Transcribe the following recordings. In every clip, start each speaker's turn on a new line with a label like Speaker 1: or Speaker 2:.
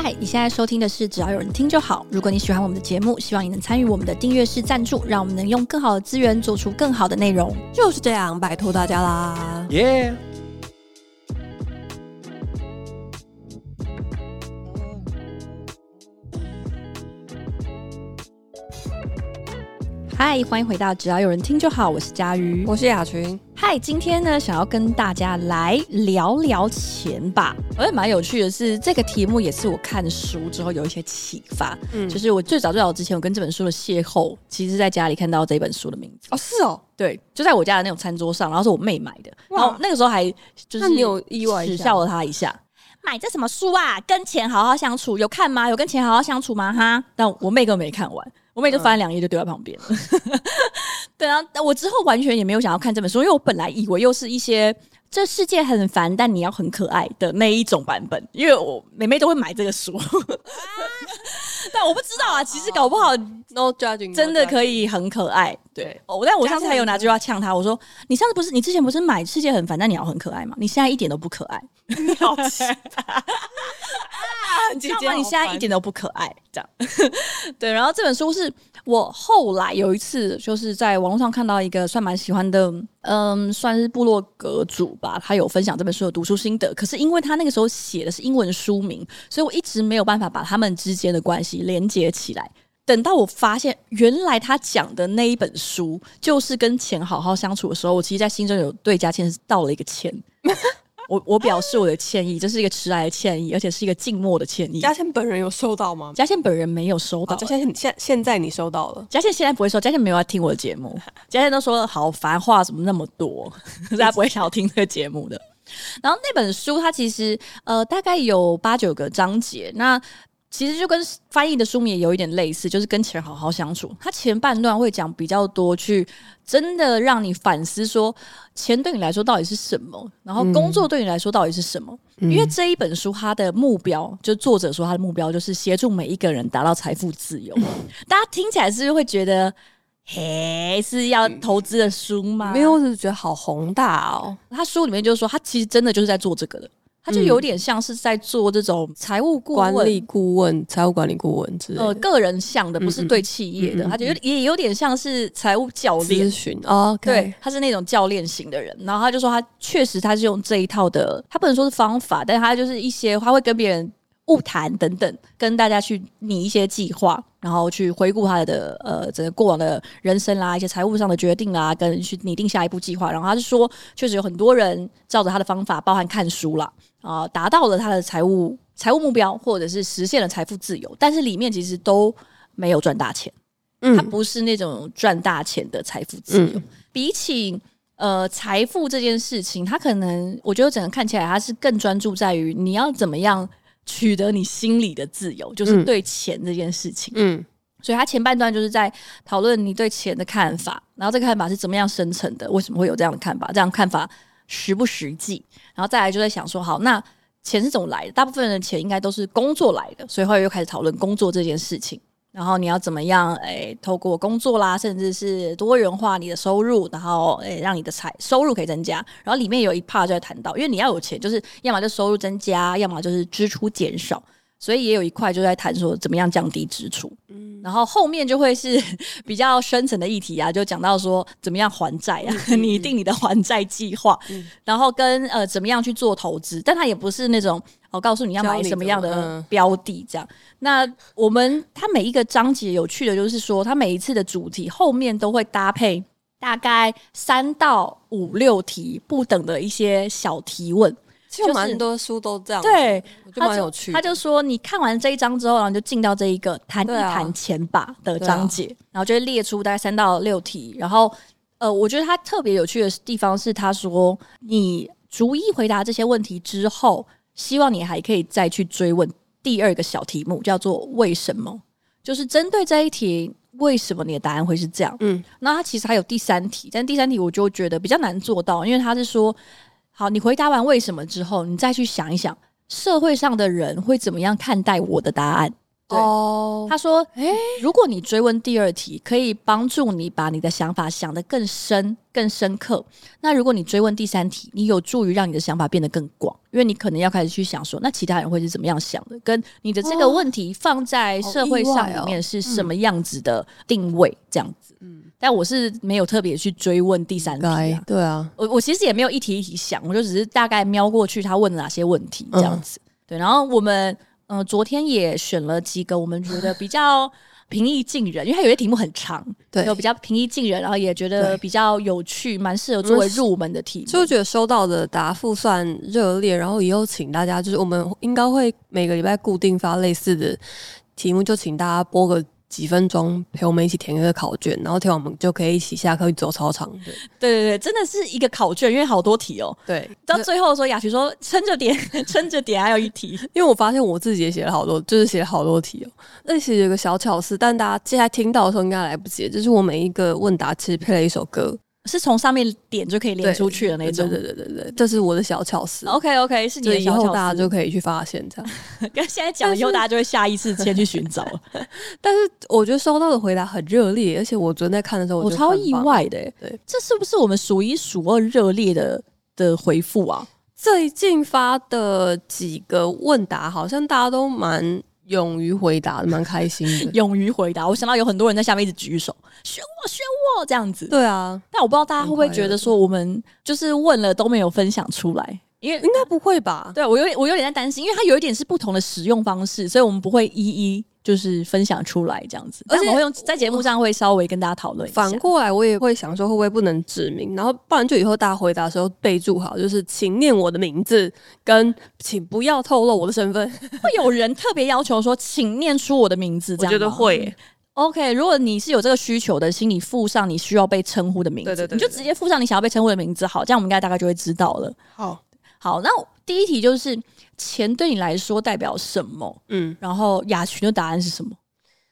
Speaker 1: 嗨，你现在收听的是只要有人听就好。如果你喜欢我们的节目，希望你能参与我们的订阅式赞助，让我们能用更好的资源做出更好的内容。
Speaker 2: 就是这样，拜托大家啦！
Speaker 3: 耶！
Speaker 1: 嗨，欢迎回到只要有人听就好，我是佳瑜，
Speaker 2: 我是雅群。
Speaker 1: 嗨，今天呢，想要跟大家来聊聊钱吧。而且蛮有趣的是，这个题目也是我看书之后有一些启发。嗯，就是我最早最早之前，我跟这本书的邂逅，其实在家里看到这本书的名字。
Speaker 2: 哦，是哦，
Speaker 1: 对，就在我家的那种餐桌上，然后是我妹买的。然后那个时候还就是
Speaker 2: 你有意外，
Speaker 1: 耻笑了她一下。买这什么书啊？跟钱好好相处，有看吗？有跟钱好好相处吗？哈！但我妹根本没看完。我妹就翻两页就丢在旁边了。嗯、对啊，我之后完全也没有想要看这本书，因为我本来以为又是一些这世界很烦，但你要很可爱的那一种版本，因为我妹妹都会买这个书。啊、但我不知道啊，其实搞不好
Speaker 2: no judging
Speaker 1: 真的可以很可爱。对，哦，但我上次还有拿句话呛她，我说：“你上次不是你之前不是买世界很烦，但你要很可爱吗？你现在一点都不可爱。”你好奇葩。姐姐，你现在一点都不可爱，这样 对。然后这本书是我后来有一次就是在网络上看到一个算蛮喜欢的，嗯，算是部落格主吧，他有分享这本书的读书心得。可是因为他那个时候写的是英文书名，所以我一直没有办法把他们之间的关系连接起来。等到我发现原来他讲的那一本书就是跟钱好好相处的时候，我其实，在心中有对佳倩道了一个歉。我我表示我的歉意，这是一个迟来的歉意，而且是一个静默的歉意。
Speaker 2: 嘉倩本人有收到吗？
Speaker 1: 嘉倩本人没有收到。
Speaker 2: 嘉倩现现在你收到了？
Speaker 1: 嘉倩现在不会收，嘉倩没有要听我的节目。嘉倩都说好烦，话怎么那么多？可是他不会想要听这个节目的。然后那本书它其实呃大概有八九个章节，那。其实就跟翻译的书名也有一点类似，就是跟钱好好相处。他前半段会讲比较多，去真的让你反思说，钱对你来说到底是什么，然后工作对你来说到底是什么。嗯、因为这一本书它的目标，就作者说他的目标就是协助每一个人达到财富自由。嗯、大家听起来是不是会觉得，嘿，是要投资的书吗？
Speaker 2: 没有，我只是觉得好宏大哦。
Speaker 1: 他书里面就是说，他其实真的就是在做这个的。他就有点像是在做这种财务顾问、
Speaker 2: 管理顾问、财务管理顾问之类的，呃，
Speaker 1: 个人向的，不是对企业的。他就有也有点像是财务教练
Speaker 2: 咨询哦，
Speaker 1: 对，他是那种教练型的人。然后他就说，他确实他是用这一套的，他不能说是方法，但是他就是一些他会跟别人。晤谈等等，跟大家去拟一些计划，然后去回顾他的呃整个过往的人生啦，一些财务上的决定啦，跟去拟定下一步计划。然后他就说，确实有很多人照着他的方法，包含看书啦，啊、呃，达到了他的财务财务目标，或者是实现了财富自由，但是里面其实都没有赚大钱。嗯，他不是那种赚大钱的财富自由。嗯、比起呃财富这件事情，他可能我觉得整个看起来他是更专注在于你要怎么样。取得你心里的自由，就是对钱这件事情。嗯，所以他前半段就是在讨论你对钱的看法，然后这个看法是怎么样生成的，为什么会有这样的看法，这样看法实不实际？然后再来就在想说，好，那钱是怎么来的？大部分人的钱应该都是工作来的，所以后来又开始讨论工作这件事情。然后你要怎么样？诶，透过工作啦，甚至是多元化你的收入，然后诶，让你的财收入可以增加。然后里面有一 part 就在谈到，因为你要有钱，就是要么就收入增加，要么就是支出减少。所以也有一块就在谈说怎么样降低支出。嗯，然后后面就会是 比较深层的议题啊，就讲到说怎么样还债啊，嗯、拟定你的还债计划，嗯、然后跟呃怎么样去做投资。但它也不是那种。我告诉你要买什么样的标的，这样。那我们它每一个章节有趣的就是说，它每一次的主题后面都会搭配大概三到五六题不等的一些小提问。
Speaker 2: 其实蛮多书都这样，
Speaker 1: 对，
Speaker 2: 就蛮有趣。
Speaker 1: 他就说，你看完这一章之后，然后就进到这一个谈一谈钱吧的章节，然后就会列出大概三到六题。然后，呃，我觉得他特别有趣的地方是，他说你逐一回答这些问题之后。希望你还可以再去追问第二个小题目，叫做“为什么”，就是针对这一题，为什么你的答案会是这样？嗯，那他其实还有第三题，但第三题我就觉得比较难做到，因为他是说，好，你回答完为什么之后，你再去想一想，社会上的人会怎么样看待我的答案？对哦，他说：“诶，如果你追问第二题，可以帮助你把你的想法想得更深、更深刻。那如果你追问第三题，你有助于让你的想法变得更广，因为你可能要开始去想说，那其他人会是怎么样想的，跟你的这个问题放在社会上里面是什么样子的定位，这样子。嗯，但我是没有特别去追问第三题啊。
Speaker 2: 对啊，
Speaker 1: 我我其实也没有一题一题想，我就只是大概瞄过去，他问了哪些问题这样子。对，然后我们。”嗯、呃，昨天也选了几个我们觉得比较 平易近人，因为它有些题目很长，对，有比较平易近人，然后也觉得比较有趣，蛮适合作为入门的题目。
Speaker 2: 所以我觉得收到的答复算热烈，然后以后请大家，就是我们应该会每个礼拜固定发类似的题目，就请大家播个。几分钟陪我们一起填一个考卷，然后填完我们就可以一起下课去走操场。对
Speaker 1: 对对，真的是一个考卷，因为好多题哦。
Speaker 2: 对，
Speaker 1: 到最后的时候，雅琪说撑着点，撑着点，还有一题。
Speaker 2: 因为我发现我自己也写了好多，就是写了好多题哦。那其实有个小巧思，但大家接下来听到的时候应该来不及。就是我每一个问答其实配了一首歌。是
Speaker 1: 从上面点就可以连出去的那种，
Speaker 2: 对对对对对，这是我的小巧思。
Speaker 1: OK OK，是你的小巧思，以后
Speaker 2: 大家就可以去发现这样。
Speaker 1: 跟现在讲，以后大家就会下意识先去寻找。
Speaker 2: 但是我觉得收到的回答很热烈，而且我昨天在看的时候，
Speaker 1: 我超意外的。对，这是不是我们数一数二热烈的的回复啊？
Speaker 2: 最近发的几个问答，好像大家都蛮。勇于回答，蛮开心的。
Speaker 1: 勇于回答，我想到有很多人在下面一直举手，选我，选我这样子。
Speaker 2: 对啊，
Speaker 1: 但我不知道大家会不会觉得说，我们就是问了都没有分享出来，因为
Speaker 2: 应该不会吧？
Speaker 1: 对，我有我有点在担心，因为它有一点是不同的使用方式，所以我们不会一一。就是分享出来这样子，而且我会用在节目上会稍微跟大家讨论。
Speaker 2: 反过来，我也会想说，会不会不能指名？然后不然就以后大家回答的时候备注好，就是请念我的名字，跟请不要透露我的身份。
Speaker 1: 会有人特别要求说，请念出我的名字，这样
Speaker 2: 我觉得会。
Speaker 1: OK，如果你是有这个需求的，请你附上你需要被称呼的名字，对对对对，你就直接附上你想要被称呼的名字。好，这样我们应该大概就会知道了。
Speaker 2: 好，
Speaker 1: 好，那第一题就是钱对你来说代表什么？嗯，然后雅群的答案是什么？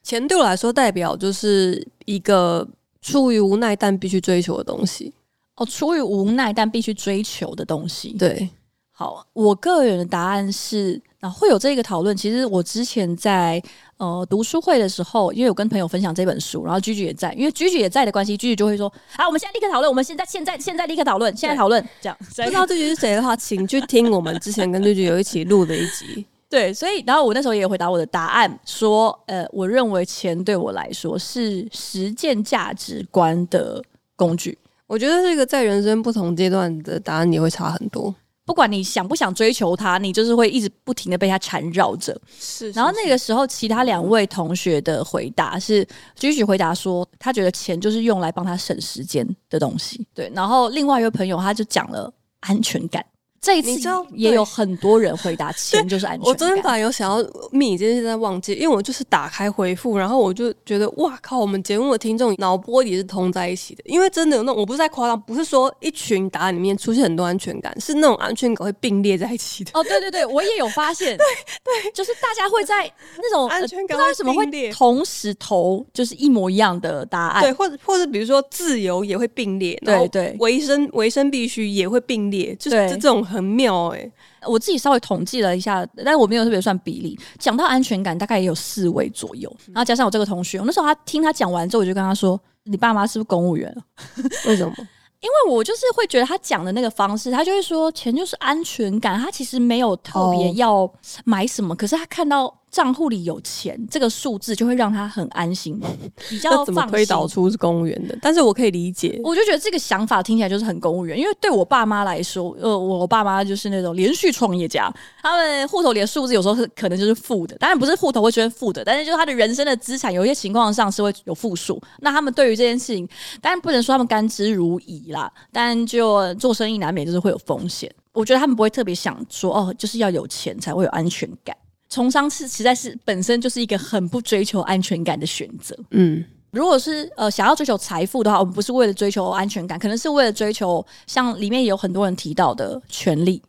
Speaker 2: 钱对我来说代表就是一个出于无奈但必须追求的东西
Speaker 1: 哦，出于无奈但必须追求的东西。
Speaker 2: 对，
Speaker 1: 好，我个人的答案是，啊，会有这个讨论。其实我之前在呃读书会的时候，因为有跟朋友分享这本书，然后 Gigi 也在，因为 Gigi 也在的关系，Gigi 就会说：“啊，我们现在立刻讨论，我们现在现在现在立刻讨论，现在讨论。”这样，
Speaker 2: 不知道 Gigi 是谁的话，请去听我们之前跟 Gigi 有一起录的一集。
Speaker 1: 对，所以然后我那时候也回答我的答案，说，呃，我认为钱对我来说是实践价值观的工具。
Speaker 2: 我觉得这个在人生不同阶段的答案也会差很多。
Speaker 1: 不管你想不想追求他，你就是会一直不停的被他缠绕着。
Speaker 2: 是，是，是。
Speaker 1: 然后那个时候，其他两位同学的回答是，继续回答说，他觉得钱就是用来帮他省时间的东西。对。然后另外一位朋友他就讲了安全感。这一次也有很多人回答钱 就是安全感。
Speaker 2: 我昨天本来有想要密，今天现在忘记，因为我就是打开回复，然后我就觉得哇靠，我们节目的听众脑波也是通在一起的，因为真的有那种，我不是在夸张，不是说一群答案里面出现很多安全感，是那种安全感会并列在一起的。
Speaker 1: 哦，对对对，我也有发现，
Speaker 2: 对对，
Speaker 1: 就是大家会在那种安全感、呃、不知道为什么会同时投就是一模一样的答案，
Speaker 2: 对，或者或者比如说自由也会并列，对对，维生维生必须也会并列，就是这种。很妙哎、欸，
Speaker 1: 我自己稍微统计了一下，但是我没有特别算比例。讲到安全感，大概也有四位左右。然后加上我这个同学，我那时候他听他讲完之后，我就跟他说：“你爸妈是不是公务员？”
Speaker 2: 为什么？
Speaker 1: 因为我就是会觉得他讲的那个方式，他就会说钱就是安全感，他其实没有特别要买什么，可是他看到。账户里有钱，这个数字就会让他很安心，比较
Speaker 2: 怎么推导出是公务员的？但是我可以理解，
Speaker 1: 我就觉得这个想法听起来就是很公务员。因为对我爸妈来说，呃，我爸妈就是那种连续创业家，他们户头里的数字有时候是可能就是负的，当然不是户头会出现负的，但是就是他的人生的资产有一些情况上是会有负数。那他们对于这件事情，当然不能说他们甘之如饴啦，但就做生意难免就是会有风险。我觉得他们不会特别想说，哦，就是要有钱才会有安全感。从商是实在是本身就是一个很不追求安全感的选择。嗯，如果是呃想要追求财富的话，我们不是为了追求安全感，可能是为了追求像里面有很多人提到的权利。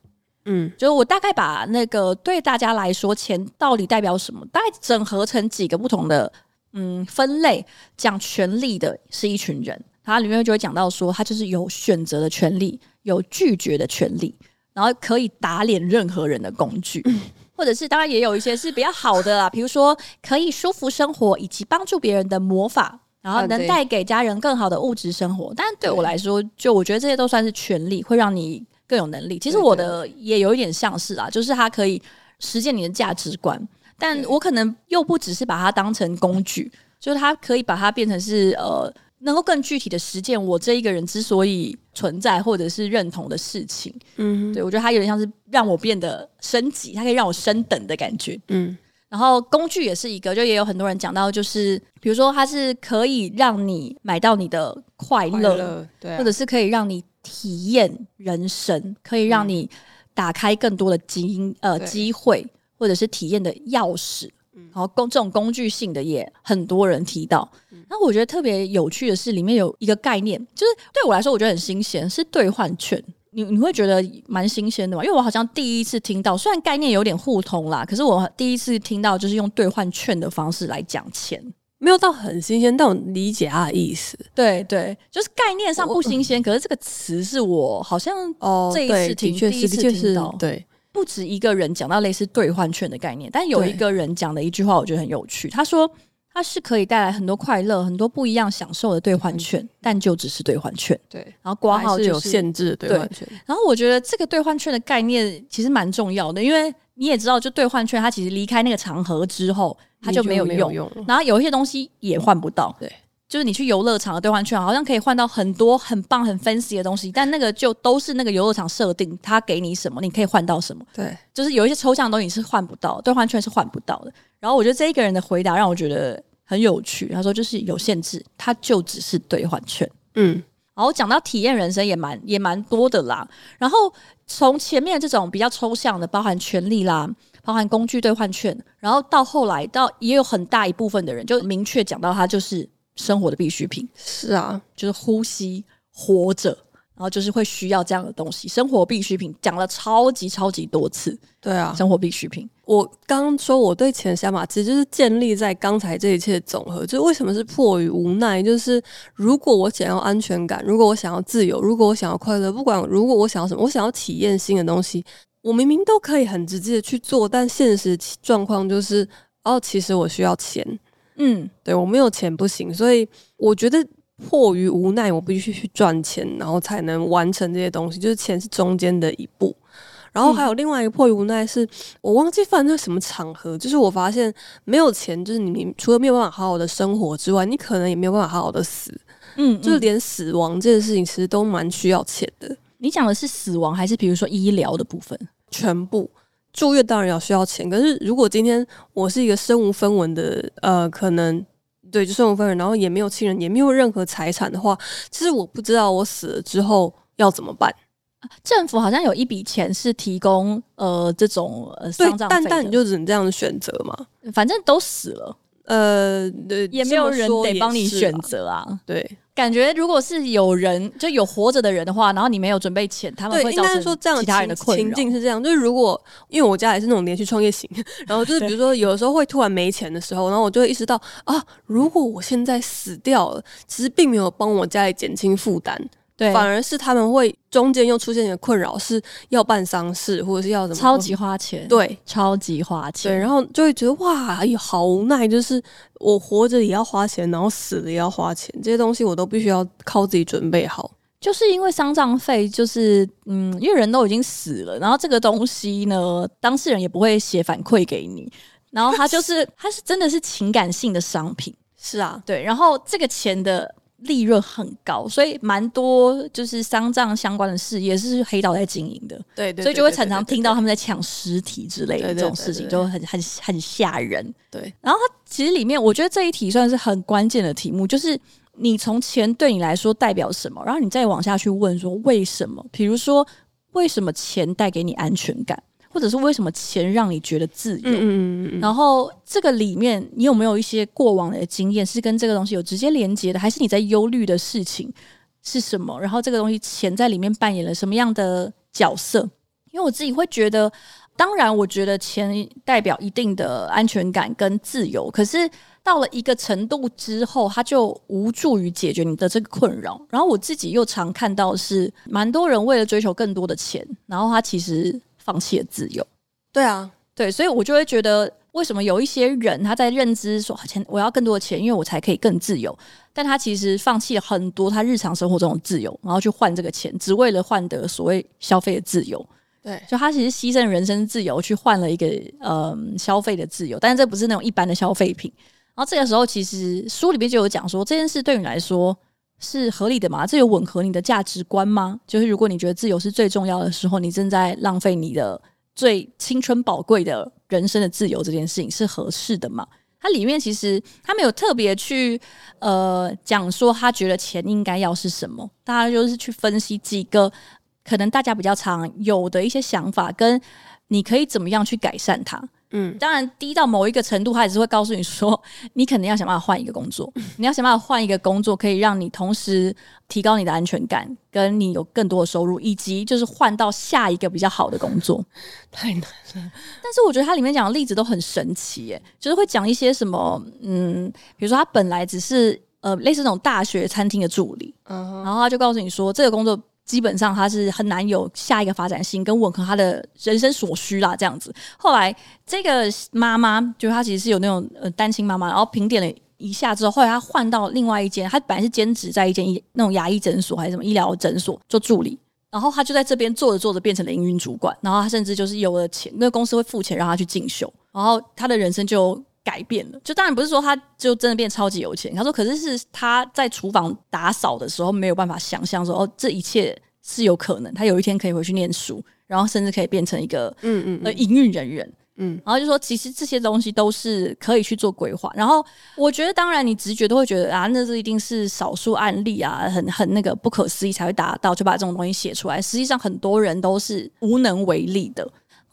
Speaker 1: 嗯，就是我大概把那个对大家来说钱到底代表什么，大概整合成几个不同的嗯分类，讲权利的是一群人，它里面就会讲到说，他就是有选择的权利，有拒绝的权利，然后可以打脸任何人的工具。嗯 或者是当然也有一些是比较好的啦，比如说可以舒服生活以及帮助别人的魔法，然后能带给家人更好的物质生活。但对我来说，就我觉得这些都算是权利，会让你更有能力。其实我的也有一点像是啊，就是它可以实现你的价值观，但我可能又不只是把它当成工具，就是它可以把它变成是呃。能够更具体的实践我这一个人之所以存在或者是认同的事情，嗯，对，我觉得它有点像是让我变得升级，它可以让我升等的感觉，嗯。然后工具也是一个，就也有很多人讲到，就是比如说它是可以让你买到你的快乐，对啊，或者是可以让你体验人生，可以让你打开更多的机呃机会，或者是体验的钥匙。然后工这种工具性的也很多人提到，那我觉得特别有趣的是，里面有一个概念，就是对我来说我觉得很新鲜，是兑换券。你你会觉得蛮新鲜的嘛？因为我好像第一次听到，虽然概念有点互通啦，可是我第一次听到就是用兑换券的方式来讲钱，
Speaker 2: 没有到很新鲜，但我理解它的意思。
Speaker 1: 对对，就是概念上不新鲜，可是这个词是我好像哦这一次听第一次听到，对。不止一个人讲到类似兑换券的概念，但有一个人讲的一句话，我觉得很有趣。他说：“它是可以带来很多快乐、很多不一样享受的兑换券，嗯、但就只是兑换券。”对，然后挂号、就是、是有限制的兑换券。然后我觉得这个兑换券的概念其实蛮重要的，因为你也知道，就兑换券，它其实离开那个场合之后，它就没有用。有用然后有一些东西也换不到。对。就是你去游乐场的兑换券，好像可以换到很多很棒、很 fancy 的东西，但那个就都是那个游乐场设定，他给你什么，你可以换到什么。对，就是有一些抽象的东西是换不到，兑换券是换不到的。然后我觉得这一个人的回答让我觉得很有趣，他说就是有限制，他就只是兑换券。嗯，然后讲到体验人生也蛮也蛮多的啦。然后从前面这种比较抽象的，包含权利啦，包含工具兑换券，然后到后来到也有很大一部分的人就明确讲到他就是。生活的必需品
Speaker 2: 是啊，
Speaker 1: 就是呼吸、活着，然后就是会需要这样的东西。生活必需品讲了超级超级多次，
Speaker 2: 对啊，
Speaker 1: 生活必需品。
Speaker 2: 我刚刚说我对钱的想法，其实就是建立在刚才这一切的总和。就为什么是迫于无奈？就是如果我想要安全感，如果我想要自由，如果我想要快乐，不管如果我想要什么，我想要体验新的东西，我明明都可以很直接的去做，但现实状况就是，哦，其实我需要钱。嗯，对，我没有钱不行，所以我觉得迫于无奈，我必须去赚钱，然后才能完成这些东西。就是钱是中间的一步，然后还有另外一个迫于无奈是，是我忘记放在什么场合，就是我发现没有钱，就是你除了没有办法好好的生活之外，你可能也没有办法好好的死。嗯，就是连死亡这件事情，其实都蛮需要钱的。
Speaker 1: 你讲的是死亡，还是比如说医疗的部分？
Speaker 2: 全部。住院当然要需要钱，可是如果今天我是一个身无分文的，呃，可能对，就身无分文，然后也没有亲人，也没有任何财产的话，其实我不知道我死了之后要怎么办。
Speaker 1: 政府好像有一笔钱是提供呃这种呃丧葬费，
Speaker 2: 但但你就只能这样的选择嘛，
Speaker 1: 反正都死了，呃，也没有人得帮你选择啊，
Speaker 2: 对。
Speaker 1: 感觉如果是有人就有活着的人的话，然后你没有准备钱，他们会造成其他人的困。
Speaker 2: 情境是这样，就是如果因为我家也是那种连续创业型，然后就是 比如说有的时候会突然没钱的时候，然后我就会意识到啊，如果我现在死掉了，其实并没有帮我家里减轻负担。对，反而是他们会中间又出现一个困扰，是要办丧事或者是要怎么
Speaker 1: 超级花钱，
Speaker 2: 对，
Speaker 1: 超级花钱，
Speaker 2: 对，然后就会觉得哇，哎呀，好无奈，就是我活着也要花钱，然后死了也要花钱，这些东西我都必须要靠自己准备好。
Speaker 1: 就是因为丧葬费，就是嗯，因为人都已经死了，然后这个东西呢，当事人也不会写反馈给你，然后他就是 他是真的是情感性的商品，
Speaker 2: 是啊，
Speaker 1: 对，然后这个钱的。利润很高，所以蛮多就是丧葬相关的事业是黑道在经营的，对，对，所以就会常常听到他们在抢尸体之类的这种事情，就很很很吓人。对，然后它其实里面，我觉得这一题算是很关键的题目，就是你从钱对你来说代表什么，然后你再往下去问说为什么？比如说为什么钱带给你安全感？或者是为什么钱让你觉得自由？嗯嗯然后这个里面你有没有一些过往的经验是跟这个东西有直接连接的？还是你在忧虑的事情是什么？然后这个东西钱在里面扮演了什么样的角色？因为我自己会觉得，当然我觉得钱代表一定的安全感跟自由，可是到了一个程度之后，它就无助于解决你的这个困扰。然后我自己又常看到是蛮多人为了追求更多的钱，然后他其实。放弃了自由，
Speaker 2: 对啊，
Speaker 1: 对，所以我就会觉得，为什么有一些人他在认知说钱，我要更多的钱，因为我才可以更自由，但他其实放弃了很多他日常生活中的自由，然后去换这个钱，只为了换得所谓消费的自由。
Speaker 2: 对，
Speaker 1: 就他其实牺牲人生自由去换了一个呃消费的自由，但是这不是那种一般的消费品。然后这个时候，其实书里面就有讲说，这件事对你来说是合理的吗？这有吻合你的价值观吗？就是如果你觉得自由是最重要的时候，你正在浪费你的。最青春宝贵的人生的自由这件事情是合适的吗？它里面其实他没有特别去呃讲说他觉得钱应该要是什么，大家就是去分析几个可能大家比较常有的一些想法，跟你可以怎么样去改善它。嗯，当然低到某一个程度，他也是会告诉你说，你肯定要想办法换一个工作，你要想办法换一个工作，可以让你同时提高你的安全感，跟你有更多的收入，以及就是换到下一个比较好的工作。
Speaker 2: 太难了，
Speaker 1: 但是我觉得它里面讲的例子都很神奇，耶，就是会讲一些什么，嗯，比如说他本来只是呃类似那种大学餐厅的助理，嗯，然后他就告诉你说这个工作。基本上他是很难有下一个发展性跟吻合他的人生所需啦，这样子。后来这个妈妈，就她其实是有那种呃单亲妈妈，然后评点了一下之后，后来她换到另外一间，她本来是兼职在一间医那种牙医诊所还是什么医疗诊所做助理，然后她就在这边做着做着变成了营运主管，然后她甚至就是有了钱，那个公司会付钱让她去进修，然后她的人生就。改变了，就当然不是说他就真的变超级有钱。他说，可是是他在厨房打扫的时候没有办法想象说，哦，这一切是有可能。他有一天可以回去念书，然后甚至可以变成一个嗯嗯呃营运人员，嗯，然后就说其实这些东西都是可以去做规划。然后我觉得，当然你直觉都会觉得啊，那是一定是少数案例啊，很很那个不可思议才会达到，就把这种东西写出来。实际上很多人都是无能为力的。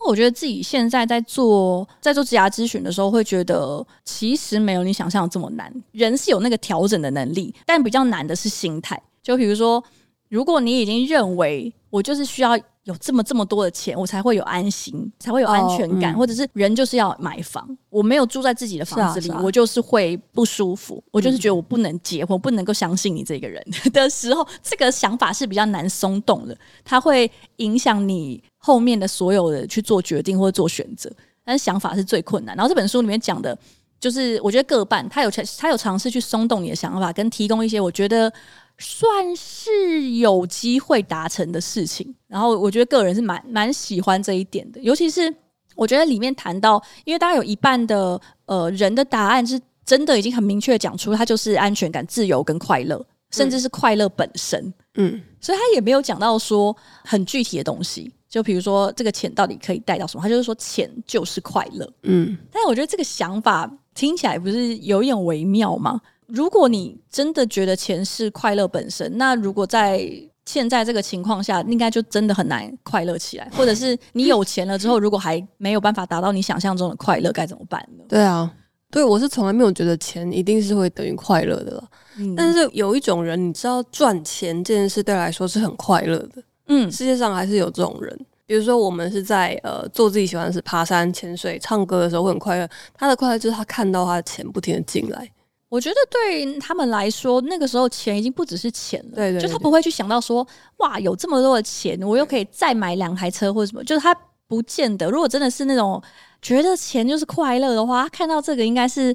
Speaker 1: 我觉得自己现在在做在做职涯咨询的时候，会觉得其实没有你想象的这么难。人是有那个调整的能力，但比较难的是心态。就比如说，如果你已经认为我就是需要有这么这么多的钱，我才会有安心，才会有安全感，哦嗯、或者是人就是要买房，我没有住在自己的房子里，啊啊、我就是会不舒服。我就是觉得我不能结婚，我不能够相信你这个人 的时候，这个想法是比较难松动的，它会影响你后面的所有的去做决定或者做选择。但是想法是最困难。然后这本书里面讲的，就是我觉得各半，他有他有尝试去松动你的想法，跟提供一些我觉得。算是有机会达成的事情，然后我觉得个人是蛮蛮喜欢这一点的，尤其是我觉得里面谈到，因为大家有一半的呃人的答案是真的已经很明确讲出，他就是安全感、自由跟快乐，甚至是快乐本身。嗯，所以他也没有讲到说很具体的东西，就比如说这个钱到底可以带到什么，他就是说钱就是快乐。嗯，但是我觉得这个想法听起来不是有一点微妙吗？如果你真的觉得钱是快乐本身，那如果在现在这个情况下，应该就真的很难快乐起来。或者是你有钱了之后，如果还没有办法达到你想象中的快乐，该怎么办呢？
Speaker 2: 对啊，对，我是从来没有觉得钱一定是会等于快乐的了。嗯，但是有一种人，你知道赚钱这件事对他来说是很快乐的。嗯，世界上还是有这种人。比如说，我们是在呃做自己喜欢的事，爬山、潜水、唱歌的时候会很快乐。他的快乐就是他看到他的钱不停的进来。
Speaker 1: 我觉得对他们来说，那个时候钱已经不只是钱了。
Speaker 2: 对对，对，
Speaker 1: 就他不会去想到说，哇，有这么多的钱，我又可以再买两台车或者什么。就是他不见得，如果真的是那种觉得钱就是快乐的话，他看到这个应该是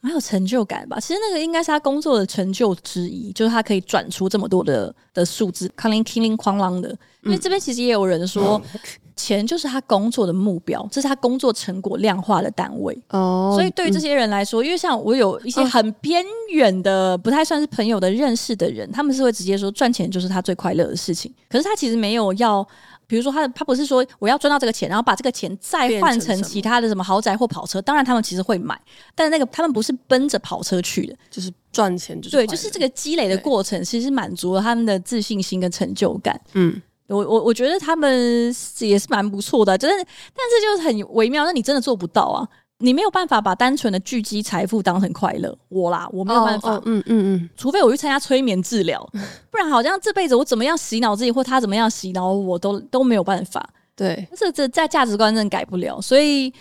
Speaker 1: 蛮有成就感吧。其实那个应该是他工作的成就之一，就是他可以转出这么多的的数字，哐啷哐啷哐啷的。因为这边其实也有人说。嗯钱就是他工作的目标，这是他工作成果量化的单位。哦，所以对于这些人来说，嗯、因为像我有一些很偏远的、不太算是朋友的认识的人，他们是会直接说赚钱就是他最快乐的事情。可是他其实没有要，比如说他他不是说我要赚到这个钱，然后把这个钱再换成其他的什么豪宅或跑车。当然他们其实会买，但是那个他们不是奔着跑车去的，
Speaker 2: 就是赚钱就是
Speaker 1: 对，就是这个积累的过程，其实满足了他们的自信心跟成就感。嗯。我我我觉得他们也是蛮不错的，就是，但是就是很微妙。那你真的做不到啊？你没有办法把单纯的聚积财富当成快乐。我啦，我没有办法。嗯嗯嗯，除非我去参加催眠治疗，不然好像这辈子我怎么样洗脑自己，或他怎么样洗脑我都都没有办法。
Speaker 2: 对，
Speaker 1: 这这在价值观真的改不了。所以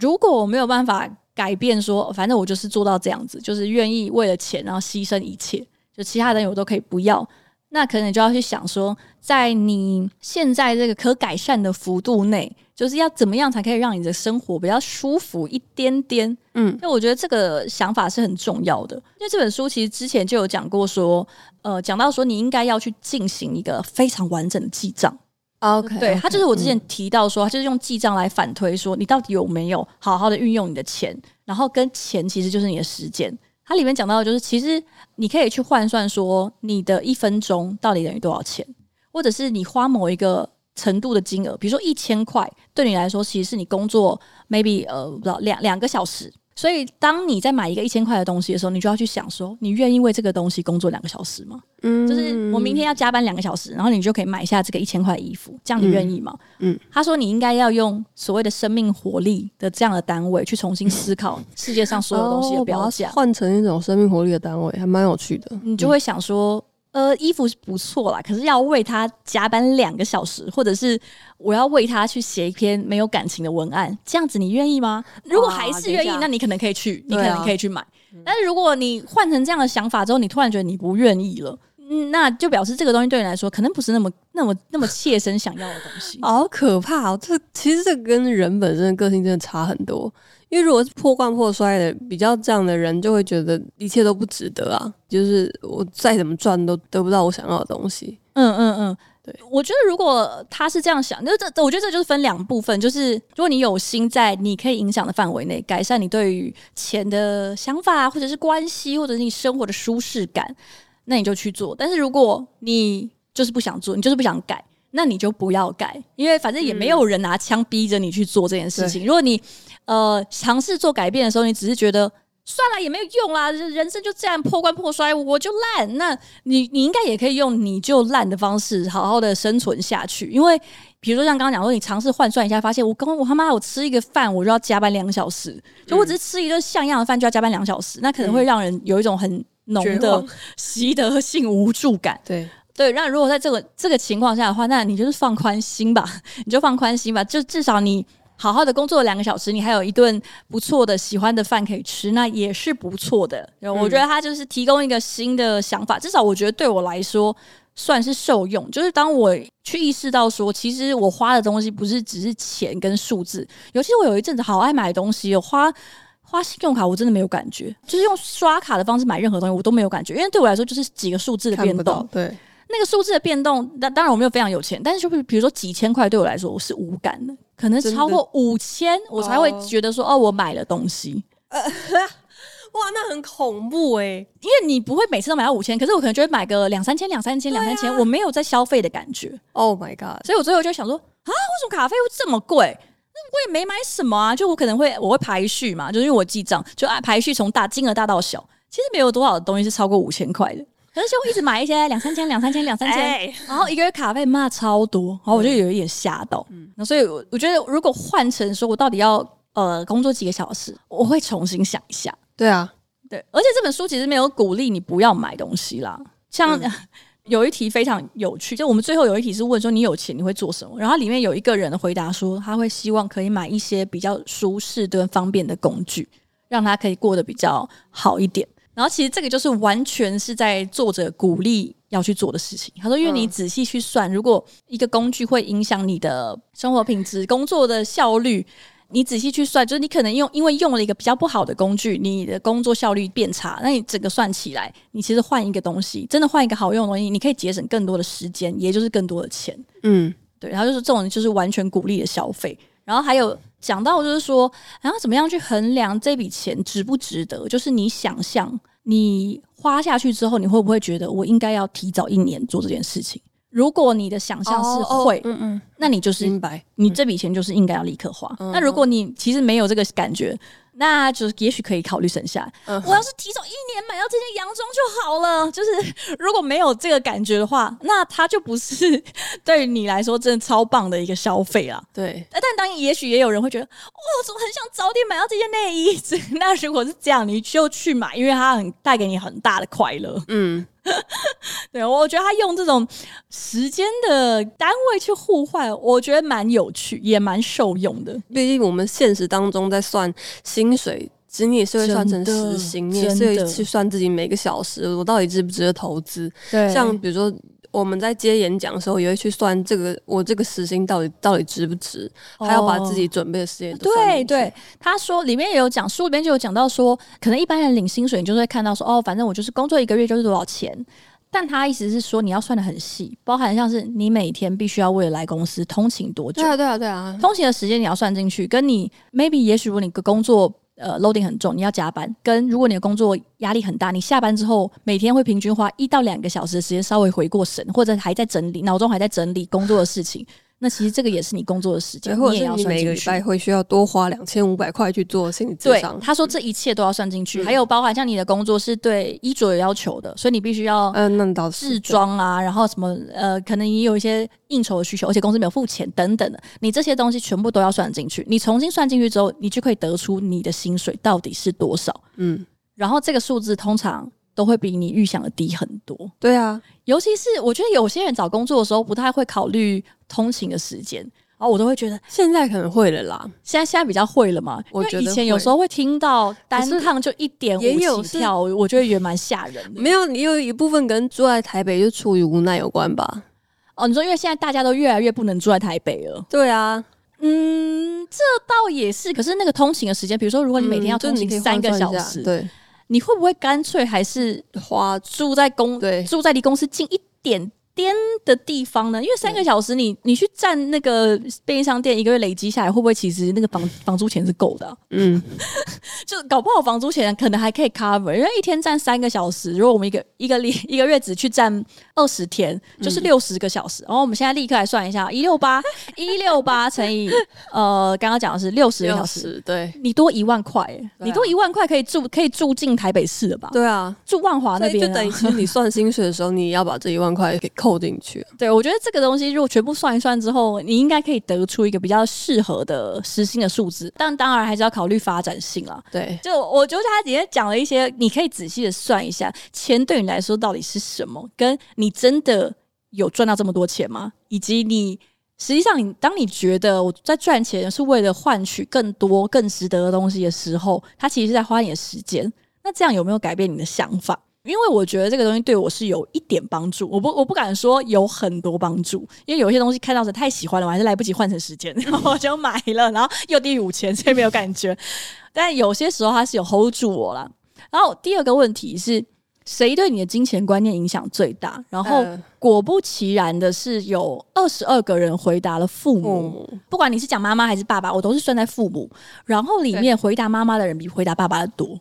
Speaker 1: 如果我没有办法改变说，说反正我就是做到这样子，就是愿意为了钱然后牺牲一切，就其他人我都可以不要。那可能就要去想说，在你现在这个可改善的幅度内，就是要怎么样才可以让你的生活比较舒服一点点。嗯，因为我觉得这个想法是很重要的。因为这本书其实之前就有讲过说，呃，讲到说你应该要去进行一个非常完整的记账。
Speaker 2: OK，
Speaker 1: 对，他就是我之前提到说，他就是用记账来反推说，你到底有没有好好的运用你的钱，然后跟钱其实就是你的时间。它里面讲到的就是，其实你可以去换算说，你的一分钟到底等于多少钱，或者是你花某一个程度的金额，比如说一千块，对你来说其实是你工作 maybe 呃不知道两两个小时。所以，当你在买一个一千块的东西的时候，你就要去想说，你愿意为这个东西工作两个小时吗？嗯，就是我明天要加班两个小时，然后你就可以买下这个一千块的衣服，这样你愿意吗？嗯，他说你应该要用所谓的生命活力的这样的单位去重新思考世界上所有东西的标价，
Speaker 2: 换成一种生命活力的单位，还蛮有趣的。
Speaker 1: 你就会想说。呃，衣服是不错啦，可是要为他加班两个小时，或者是我要为他去写一篇没有感情的文案，这样子你愿意吗？如果还是愿意，那你可能可以去，你可能可以去买。但是如果你换成这样的想法之后，你突然觉得你不愿意了，嗯，那就表示这个东西对你来说可能不是那么、那么、那么切身想要的东西。
Speaker 2: 好可怕哦！这其实这跟人本身的个性真的差很多。因为如果是破罐破摔的比较这样的人，就会觉得一切都不值得啊！就是我再怎么赚都得不到我想要的东西。
Speaker 1: 嗯嗯嗯，对。我觉得如果他是这样想，那这我觉得这就是分两部分，就是如果你有心在你可以影响的范围内改善你对于钱的想法，或者是关系，或者是你生活的舒适感，那你就去做。但是如果你就是不想做，你就是不想改。那你就不要改，因为反正也没有人拿枪逼着你去做这件事情。嗯、如果你呃尝试做改变的时候，你只是觉得算了也没有用啦，人生就这样破罐破摔，我就烂。那你你应该也可以用你就烂的方式好好的生存下去。因为比如说像刚刚讲说，你尝试换算一下，发现我刚我他妈我吃一个饭我就要加班两小时，就我只是吃一顿像样的饭就要加班两小时，那可能会让人有一种很浓的习得性无助感。
Speaker 2: 对。
Speaker 1: 对，那如果在这个这个情况下的话，那你就是放宽心吧，你就放宽心吧，就至少你好好的工作两个小时，你还有一顿不错的喜欢的饭可以吃，那也是不错的。我觉得他就是提供一个新的想法，嗯、至少我觉得对我来说算是受用。就是当我去意识到说，其实我花的东西不是只是钱跟数字，尤其是我有一阵子好爱买东西，我花花信用卡我真的没有感觉，就是用刷卡的方式买任何东西我都没有感觉，因为对我来说就是几个数字的变动，
Speaker 2: 对。
Speaker 1: 那个数字的变动，那当然我没有非常有钱，但是就比比如说几千块对我来说我是无感的，可能超过五千我才会觉得说哦，我买了东西。呃，
Speaker 2: 哇，那很恐怖诶、欸，
Speaker 1: 因为你不会每次都买到五千，可是我可能就会买个两三千、两三千、两三千，我没有在消费的感觉。
Speaker 2: Oh my god！
Speaker 1: 所以我最后就想说啊，为什么卡费会这么贵？那我也没买什么啊，就我可能会我会排序嘛，就是因为我记账就按排序从大金额大到小，其实没有多少的东西是超过五千块的。可是就一直买一些两三千、两三千、两三千，欸、然后一个月卡费骂超多，然后我就有一点吓到。嗯，那所以我觉得如果换成说我到底要呃工作几个小时，我会重新想一下。
Speaker 2: 对啊，
Speaker 1: 对，而且这本书其实没有鼓励你不要买东西啦。像、嗯、有一题非常有趣，就我们最后有一题是问说你有钱你会做什么？然后里面有一个人的回答说他会希望可以买一些比较舒适跟方便的工具，让他可以过得比较好一点。然后其实这个就是完全是在作者鼓励要去做的事情。他说：“因为你仔细去算，如果一个工具会影响你的生活品质、工作的效率，你仔细去算，就是你可能用因为用了一个比较不好的工具，你的工作效率变差。那你整个算起来，你其实换一个东西，真的换一个好用的东西，你可以节省更多的时间，也就是更多的钱。嗯，对。然后就是这种就是完全鼓励的消费。然后还有。”讲到就是说，然后怎么样去衡量这笔钱值不值得？就是你想象你花下去之后，你会不会觉得我应该要提早一年做这件事情？如果你的想象是会，嗯嗯，那你就是明白，你这笔钱就是应该要立刻花。那如果你其实没有这个感觉。那就是也许可以考虑省下。Uh huh. 我要是提早一年买到这件洋装就好了。就是如果没有这个感觉的话，那它就不是对于你来说真的超棒的一个消费啊。
Speaker 2: 对。
Speaker 1: 但当然，也许也有人会觉得，哦，怎么很想早点买到这件内衣？那如果是这样，你就去买，因为它很带给你很大的快乐。嗯。对，我觉得他用这种时间的单位去互换，我觉得蛮有趣，也蛮受用的。
Speaker 2: 毕竟我们现实当中在算薪水，其实你也是会算成时薪，你也是会去算自己每个小时我到底值不值得投资。对，像比如说我们在接演讲的时候，也会去算这个我这个时薪到底到底值不值，还要把自己准备的时间。
Speaker 1: 对对，他说里面也有讲，书里面就有讲到说，可能一般人领薪水，你就会看到说，哦，反正我就是工作一个月就是多少钱。但他意思是说，你要算的很细，包含像是你每天必须要为了来公司通勤多久？
Speaker 2: 对啊，对啊，对啊，
Speaker 1: 通勤的时间你要算进去，跟你 maybe 也许如果你的工作呃 loading 很重，你要加班，跟如果你的工作压力很大，你下班之后每天会平均花一到两个小时的时间稍微回过神，或者还在整理，脑中还在整理工作的事情。那其实这个也是你工作的时间，
Speaker 2: 或者是你每个礼拜会需要多花两千五百块去做心理咨商。
Speaker 1: 对，他说这一切都要算进去，嗯，还有包含像你的工作是对衣着有要求的，所以你必须要嗯，那倒是制装啊，然后什么呃，可能也有一些应酬的需求，而且公司没有付钱等等的，你这些东西全部都要算进去。你重新算进去之后，你就可以得出你的薪水到底是多少。嗯，然后这个数字通常。都会比你预想的低很多。
Speaker 2: 对啊，
Speaker 1: 尤其是我觉得有些人找工作的时候不太会考虑通勤的时间，然后我都会觉得
Speaker 2: 现在可能会了啦。
Speaker 1: 现在现在比较会了嘛？我觉得以前有时候会听到单趟就一点五起跳，我觉得也蛮吓人的。
Speaker 2: 没有，你有一部分跟住在台北就出于无奈有关吧？
Speaker 1: 哦，你说因为现在大家都越来越不能住在台北了。
Speaker 2: 对啊，
Speaker 1: 嗯，这倒也是。可是那个通勤的时间，比如说如果你每天要通勤三个小时，
Speaker 2: 嗯、对。
Speaker 1: 你会不会干脆还是花住在公对。住在离公司近一点点的地方呢？因为三个小时你，你你去占那个便利商店，一个月累积下来，会不会其实那个房房租钱是够的啊？嗯，就搞不好房租钱可能还可以 cover，因为一天占三个小时，如果我们一个一个礼一个月只去占二十天，就是六十个小时。然后我们现在立刻来算一下，一六八一六八乘以 呃，刚刚讲的是六十个小时，
Speaker 2: 对，
Speaker 1: 你多一万块，你多一万块可以住可以住进台北市了吧？
Speaker 2: 对啊，
Speaker 1: 住万华那边，
Speaker 2: 就等于是你算薪水的时候，你要把这一万块给扣。扣进去，
Speaker 1: 对，我觉得这个东西如果全部算一算之后，你应该可以得出一个比较适合的实薪的数字，但当然还是要考虑发展性了。
Speaker 2: 对，
Speaker 1: 就我觉得他今天讲了一些，你可以仔细的算一下，钱对你来说到底是什么，跟你真的有赚到这么多钱吗？以及你实际上你当你觉得我在赚钱是为了换取更多更值得的东西的时候，他其实是在花你的时间，那这样有没有改变你的想法？因为我觉得这个东西对我是有一点帮助，我不我不敢说有很多帮助，因为有些东西看到是太喜欢了，我还是来不及换成时间，然后我就买了，然后又低于五千，所以没有感觉。但有些时候它是有 hold 住我了。然后第二个问题是谁对你的金钱观念影响最大？然后果不其然的是有二十二个人回答了父母，不管你是讲妈妈还是爸爸，我都是算在父母。然后里面回答妈妈的人比回答爸爸的多。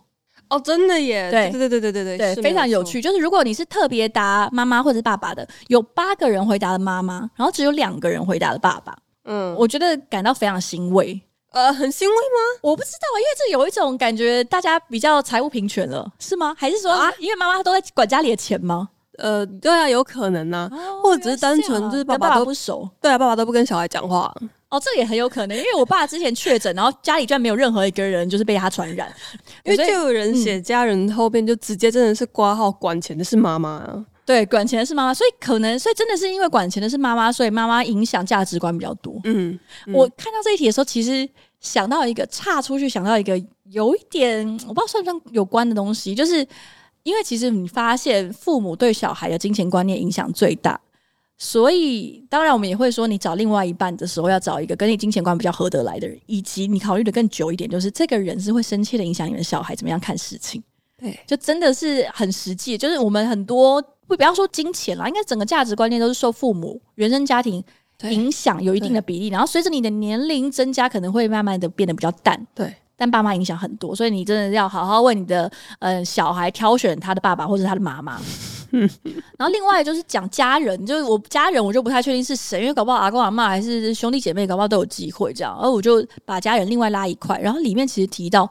Speaker 2: 哦，真的耶！
Speaker 1: 对
Speaker 2: 对对对对对
Speaker 1: 对，非常有趣。就是如果你是特别答妈妈或者是爸爸的，有八个人回答了妈妈，然后只有两个人回答了爸爸。嗯，我觉得感到非常欣慰。
Speaker 2: 呃，很欣慰吗？
Speaker 1: 我不知道，因为这有一种感觉，大家比较财务平权了，是吗？还是说，啊，因为妈妈都在管家里的钱吗？
Speaker 2: 呃，对啊，有可能啊，哦，或者只是单纯就是爸爸都
Speaker 1: 不熟，
Speaker 2: 对啊，爸爸都不跟小孩讲话。
Speaker 1: 哦，这也很有可能，因为我爸之前确诊，然后家里居然没有任何一个人就是被他传染，
Speaker 2: 因为就有人写家人后边就直接真的是挂号管钱的是妈妈啊，
Speaker 1: 对，管钱的是妈妈，所以可能，所以真的是因为管钱的是妈妈，所以妈妈影响价值观比较多。嗯，嗯，我看到这一题的时候，其实想到一个岔出去，想到一个有一点我不知道算不算有关的东西，就是因为其实你发现父母对小孩的金钱观念影响最大。所以，当然，我们也会说，你找另外一半的时候，要找一个跟你金钱观比较合得来的人，以及你考虑的更久一点，就是这个人是会深切的影响你的小孩怎么样看事情。
Speaker 2: 对，
Speaker 1: 就真的是很实际。就是我们很多不不要说金钱啦，应该整个价值观念都是受父母原生家庭影响有一定的比例，然后随着你的年龄增加，可能会慢慢的变得比较淡。
Speaker 2: 对。
Speaker 1: 但爸妈影响很多，所以你真的要好好为你的呃小孩挑选他的爸爸或者他的妈妈。然后另外就是讲家人，就是我家人我就不太确定是谁，因为搞不好阿公阿妈还是兄弟姐妹，搞不好都有机会这样。而我就把家人另外拉一块，然后里面其实提到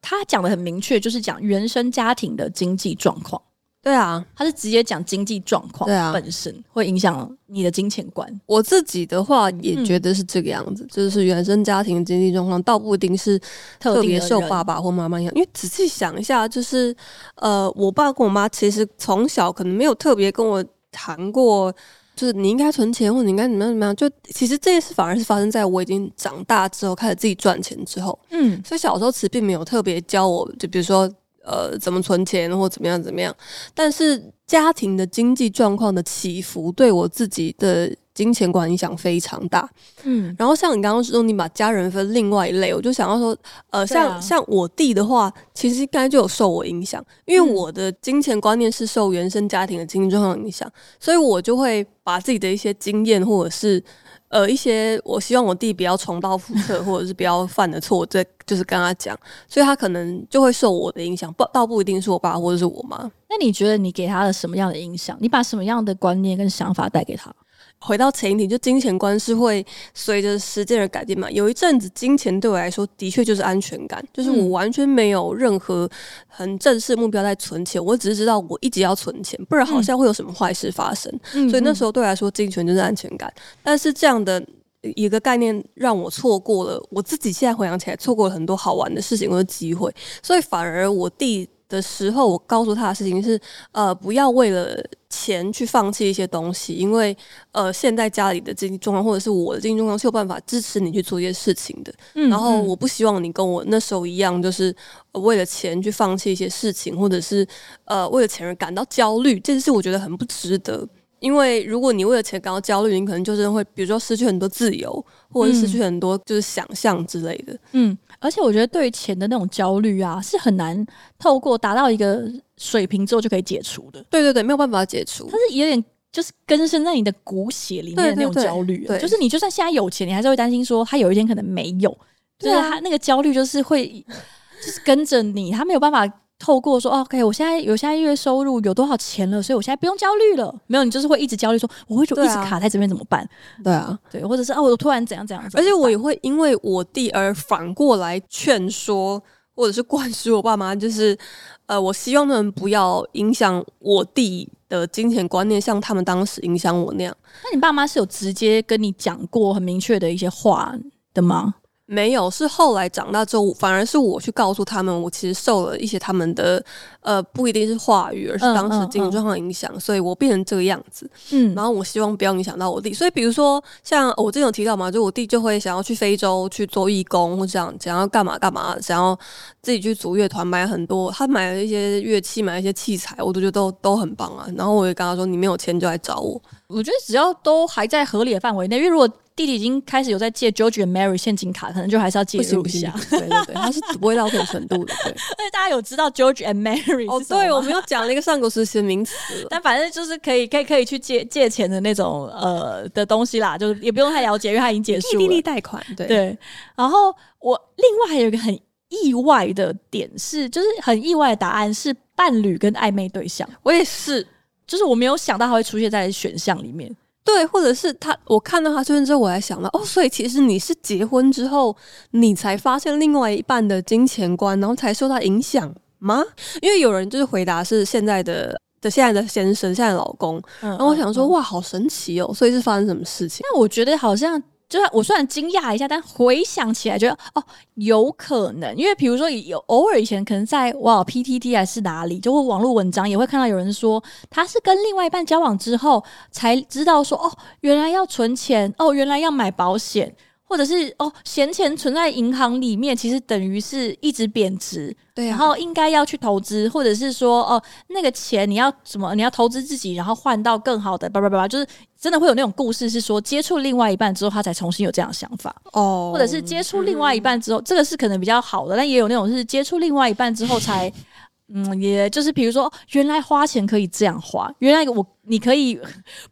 Speaker 1: 他讲的很明确，就是讲原生家庭的经济状况。
Speaker 2: 对啊，
Speaker 1: 他是直接讲经济状况，对啊，本身会影响你的金钱观。
Speaker 2: 我自己的话也觉得是这个样子，嗯、就是原生家庭经济状况倒不一定是特别受爸爸或妈妈影响，因为仔细想一下，就是呃，我爸跟我妈其实从小可能没有特别跟我谈过，就是你应该存钱或者你应该怎么样怎么样。就其实这件事反而是发生在我已经长大之后，开始自己赚钱之后。嗯，所以小时候其实并没有特别教我，就比如说。呃怎么存钱或怎么样怎么样。但是家庭的经济状况的起伏，对我自己的。金钱观影响非常大，嗯，然后像你刚刚说，你把家人分另外一类，我就想要说，呃，像、啊、像我弟的话，其实应该就有受我影响，因为我的金钱观念是受原生家庭的经济状况影响，所以我就会把自己的一些经验，或者是呃一些我希望我弟不要重蹈覆辙，或者是不要犯的错，这就是跟他讲，所以他可能就会受我的影响，不倒不一定是我爸或者是我妈。
Speaker 1: 那你觉得你给他了什么样的影响？你把什么样的观念跟想法带给他？
Speaker 2: 回到前一题，就金钱观是会随着时间而改变嘛。有一阵子，金钱对我来说的确就是安全感，就是我完全没有任何很正式目标在存钱，我只是知道我一直要存钱，不然好像会有什么坏事发生。嗯、所以那时候对我来说，金钱就是安全感。但是这样的一个概念让我错过了，我自己现在回想起来，错过了很多好玩的事情或者机会。所以反而我弟的时候，我告诉他的事情是：呃，不要为了钱去放弃一些东西，因为呃，现在家里的经济状况或者是我的经济状况是有办法支持你去做一些事情的。嗯，然后我不希望你跟我那时候一样，就是为了钱去放弃一些事情，或者是呃，为了钱而感到焦虑，这件事我觉得很不值得。因为如果你为了钱感到焦虑，你可能就是会，比如说失去很多自由，或者是失去很多就是想象之类的。
Speaker 1: 嗯，而且我觉得对于钱的那种焦虑啊，是很难透过达到一个水平之后就可以解除的。
Speaker 2: 对对对，没有办法解除，
Speaker 1: 它是有点就是根深在你的骨血里面的那种焦虑。就是你就算现在有钱，你还是会担心说他有一天可能没有。对啊，他那个焦虑就是会 就是跟着你，他没有办法。透过说，OK，我现在有现在月收入有多少钱了，所以我现在不用焦虑了。没有，你就是会一直焦虑，说我会就一直卡在这边怎么办？
Speaker 2: 对啊，
Speaker 1: 对，或者是啊，我突然怎样怎样。
Speaker 2: 而且我也会因为我弟而反过来劝说，或者是灌输我爸妈，就是呃，我希望他们不要影响我弟的金钱观念，像他们当时影响我那样。
Speaker 1: 那你爸妈是有直接跟你讲过很明确的一些话的吗？
Speaker 2: 没有，是后来长大之后，反而是我去告诉他们，我其实受了一些他们的，呃，不一定是话语，而是当时经济状况影响，嗯嗯嗯、所以我变成这个样子。嗯，然后我希望不要影响到我弟。所以比如说，像我之前有提到嘛，就我弟就会想要去非洲去做义工，或这样想要干嘛干嘛，想要自己去组乐团，买很多，他买了一些乐器，买了一些器材，我都觉得都都很棒啊。然后我也跟他说，你没有钱就来找我。
Speaker 1: 我觉得只要都还在合理的范围内，因为如果弟弟已经开始有在借 George and Mary 现金卡，可能就还是要介入一下。
Speaker 2: 对对对，他是 不会到这种程度的。对，
Speaker 1: 而且大家有知道 George and Mary
Speaker 2: 哦？对，我们又讲那个上古时期的名词，
Speaker 1: 但反正就是可以可以可以去借借钱的那种呃的东西啦，就是也不用太了解，因为他已经结束了。
Speaker 2: 弟弟贷款，对
Speaker 1: 对。然后我另外还有一个很意外的点是，就是很意外的答案是伴侣跟暧昧对象。
Speaker 2: 我也是，
Speaker 1: 就是我没有想到他会出现在选项里面。
Speaker 2: 对，或者是他，我看到他出现之后，我还想到哦，所以其实你是结婚之后，你才发现另外一半的金钱观，然后才受到影响吗？因为有人就是回答是现在的的现在的先生，现在的老公，嗯，然后我想说，嗯，哇，好神奇哦，所以是发生什么事情？
Speaker 1: 那我觉得好像。就是我虽然惊讶一下，但回想起来觉得哦，有可能，因为比如说有偶尔以前可能在哇 PTT 还是哪里，就会网络文章也会看到有人说他是跟另外一半交往之后才知道说哦，原来要存钱，哦，原来要买保险。或者是哦，闲钱存在银行里面，其实等于是一直贬值。对啊，然后应该要去投资，或者是说哦，那个钱你要什么？你要投资自己，然后换到更好的，叭叭叭，就是真的会有那种故事，是说接触另外一半之后，他才重新有这样的想法哦。或者是接触另外一半之后，嗯，这个是可能比较好的，但也有那种是接触另外一半之后才。嗯，也就是比如说，原来花钱可以这样花，原来我你可以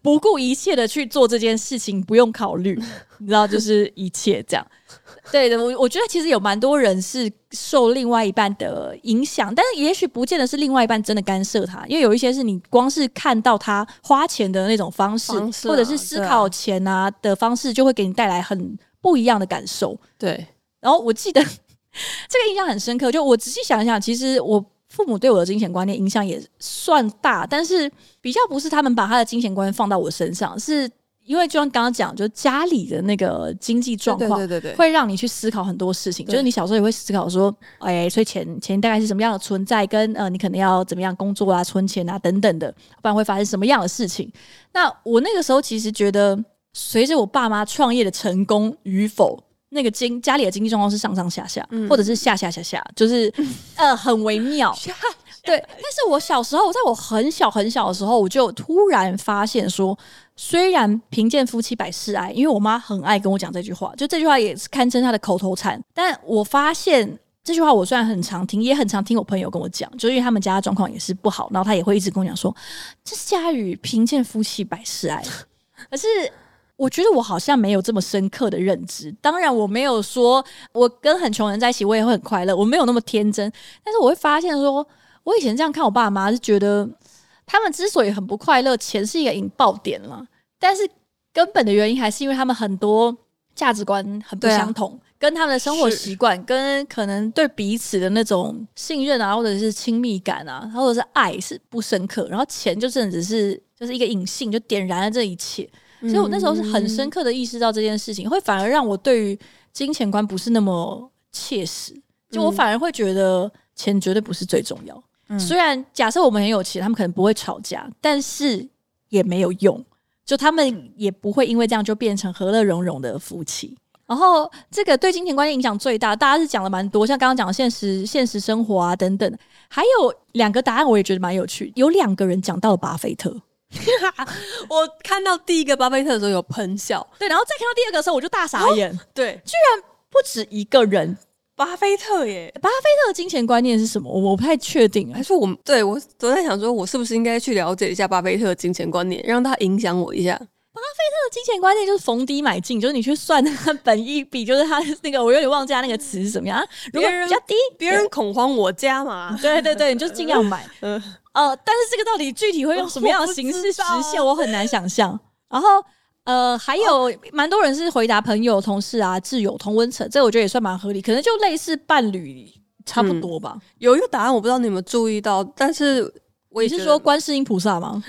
Speaker 1: 不顾一切的去做这件事情，不用考虑，你知道，就是一切这样。对的，我我觉得其实有蛮多人是受另外一半的影响，但是也许不见得是另外一半真的干涉他，因为有一些是你光是看到他花钱的那种方式，方式啊，或者是思考钱啊的方式，就会给你带来很不一样的感受。
Speaker 2: 对，
Speaker 1: 然后我记得 这个印象很深刻，就我仔细想一想，其实我。父母对我的金钱观念影响也算大，但是比较不是他们把他的金钱观放到我身上，是因为就像刚刚讲，就家里的那个经济状况，对对对，会让你去思考很多事情。就是你小时候也会思考说，哎，所以钱钱大概是什么样的存在，跟呃，你可能要怎么样工作啊、存钱啊等等的，不然会发生什么样的事情。那我那个时候其实觉得，随着我爸妈创业的成功与否。那个经家里的经济状况是上上下下，
Speaker 2: 嗯
Speaker 1: 或者是下下下下，就是呃很微妙。对，但是我小时候，在我很小很小的时候，我就突然发现说，虽然贫贱夫妻百事哀，因为我妈很爱跟我讲这句话，就这句话也是堪称她的口头禅。但我发现这句话，我虽然很常听，也很常听我朋友跟我讲，就因为他们家的状况也是不好，然后他也会一直跟我讲说，这是家与贫贱夫妻百事哀。可是我觉得我好像没有这么深刻的认知。当然，我没有说我跟很穷人在一起，我也会很快乐，我没有那么天真。但是我会发现说。我以前这样看我爸妈，是觉得他们之所以很不快乐，钱是一个引爆点了。但是根本的原因还是因为他们很多价值观很不相同，啊、跟他们的生活习惯，跟可能对彼此的那种信任啊，或者是亲密感啊，或者是爱是不深刻。然后钱就甚至是就是一个隐性，就点燃了这一切。所以我那时候是很深刻的意识到这件事情，会反而让我对于金钱观不是那么切实。就我反而会觉得钱绝对不是最重要。虽然假设我们很有钱，他们可能不会吵架，但是也没有用。就他们也不会因为这样就变成和乐融融的夫妻。然后这个对金钱观念影响最大，大家是讲了蛮多，像刚刚讲的现实、现实生活啊等等。还有两个答案，我也觉得蛮有趣。有两个人讲到了巴菲特，
Speaker 2: 我看到第一个巴菲特的时候有喷笑，
Speaker 1: 对，然后再看到第二个的时候，我就大傻眼，哦、
Speaker 2: 对，
Speaker 1: 居然不止一个人。
Speaker 2: 巴菲特耶，
Speaker 1: 巴菲特的金钱观念是什么？我我不太确定。
Speaker 2: 还是我对我昨天想说，我是不是应该去了解一下巴菲特的金钱观念，让他影响我一下？
Speaker 1: 巴菲特的金钱观念就是逢低买进，就是你去算他本益比，就是他那个我有点忘记他那个词是什么样。如果比较低，
Speaker 2: 别人恐慌我家嘛。
Speaker 1: 对对对，你就尽量买。嗯呃，但是这个到底具体会用什么样的形式实现，我很难想象。然后。呃，还有蛮多人是回答朋友、同事啊、挚友、同温层，这我觉得也算蛮合理，可能就类似伴侣差不多吧。
Speaker 2: 嗯、有一个答案我不知道你有没有注意到，但是我也
Speaker 1: 是说观世音菩萨吗？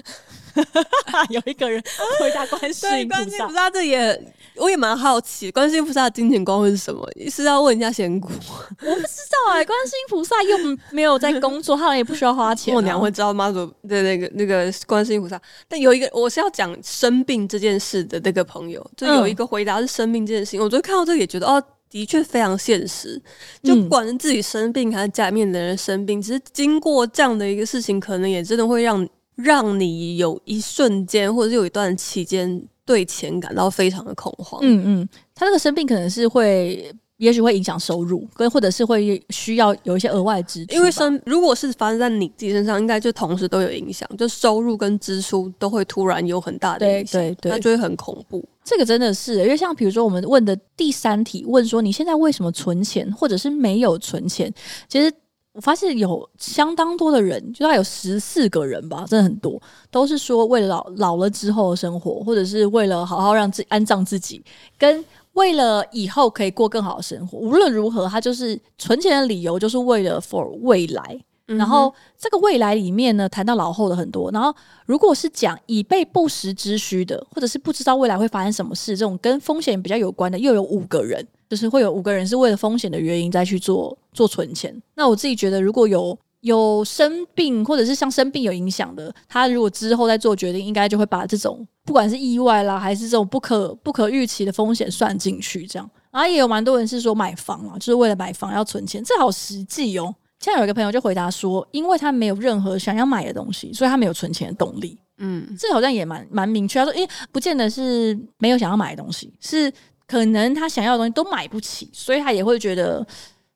Speaker 1: 有一个人回答观世音菩萨，
Speaker 2: 观世音菩萨这也我也蛮好奇，观世音菩萨的金钱观会是什么？是要问一下仙姑？
Speaker 1: 我不知道哎、欸，观世音菩萨又没有在工作，他也不需要花钱、啊。
Speaker 2: 我娘会知道妈祖的那个那个观世音菩萨，但有一个我是要讲生病这件事的那个朋友，就有一个回答是生病这件事情，嗯、我就看到这个也觉得哦，的确非常现实。就不管是自己生病还是家里面的人生病，其实经过这样的一个事情，可能也真的会让。让你有一瞬间，或者是有一段期间，对钱感到非常的恐慌。
Speaker 1: 嗯嗯，他这个生病可能是会，也许会影响收入，跟或者是会需要有一些额外支出。
Speaker 2: 因为生如果是发生在你自己身上，应该就同时都有影响，就收入跟支出都会突然有很大的影响，对对对，那就会很恐怖。
Speaker 1: 这个真的是，因为像比如说我们问的第三题，问说你现在为什么存钱，或者是没有存钱，其实。我发现有相当多的人，就大概有十四个人吧，真的很多，都是说为了老老了之后的生活，或者是为了好好让自己安葬自己，跟为了以后可以过更好的生活。无论如何，他就是存钱的理由，就是为了 for 未来。然后这个未来里面呢，谈到老后的很多。然后如果是讲以备不时之需的，或者是不知道未来会发生什么事，这种跟风险比较有关的，又有五个人。就是会有五个人是为了风险的原因再去做做存钱。那我自己觉得，如果有有生病或者是像生病有影响的，他如果之后再做决定，应该就会把这种不管是意外啦，还是这种不可不可预期的风险算进去。这样，然后也有蛮多人是说买房啊，就是为了买房要存钱，这好实际哦。现在有一个朋友就回答说，因为他没有任何想要买的东西，所以他没有存钱的动力。嗯，这好像也蛮蛮明确。他说，诶，不见得是没有想要买的东西，是。可能他想要的东西都买不起，所以他也会觉得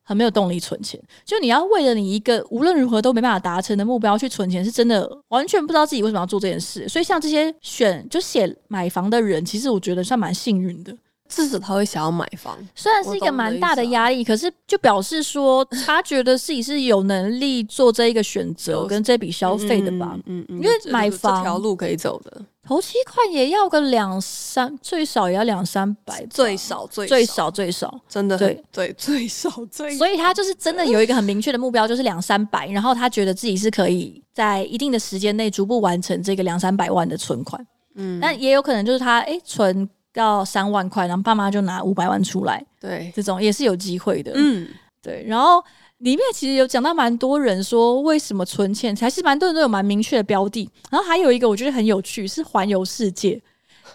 Speaker 1: 很没有动力存钱。就你要为了你一个无论如何都没办法达成的目标去存钱，是真的完全不知道自己为什么要做这件事。所以像这些选就写买房的人，其实我觉得算蛮幸运的。
Speaker 2: 至少他会想要买房，
Speaker 1: 虽然是一个蛮大的压力，可是就表示说他觉得自己是有能力做这一个选择跟这笔消费的吧。嗯嗯，因为买房
Speaker 2: 这条路可以走的。
Speaker 1: 头期款也要个两三，最少也要两三百，
Speaker 2: 最少最
Speaker 1: 最少最少，
Speaker 2: 真的对对最少最少。
Speaker 1: 所以他就是真的有一个很明确的目标，就是两三百，然后他觉得自己是可以在一定的时间内逐步完成这个两三百万的存款。嗯，但也有可能就是他哎存到三万块，然后爸妈就拿五百万出来，
Speaker 2: 对，
Speaker 1: 这种也是有机会的。嗯，对，然后。里面其实有讲到蛮多人说为什么存钱，还是蛮多人都有蛮明确的标的。然后还有一个我觉得很有趣，是环游世界。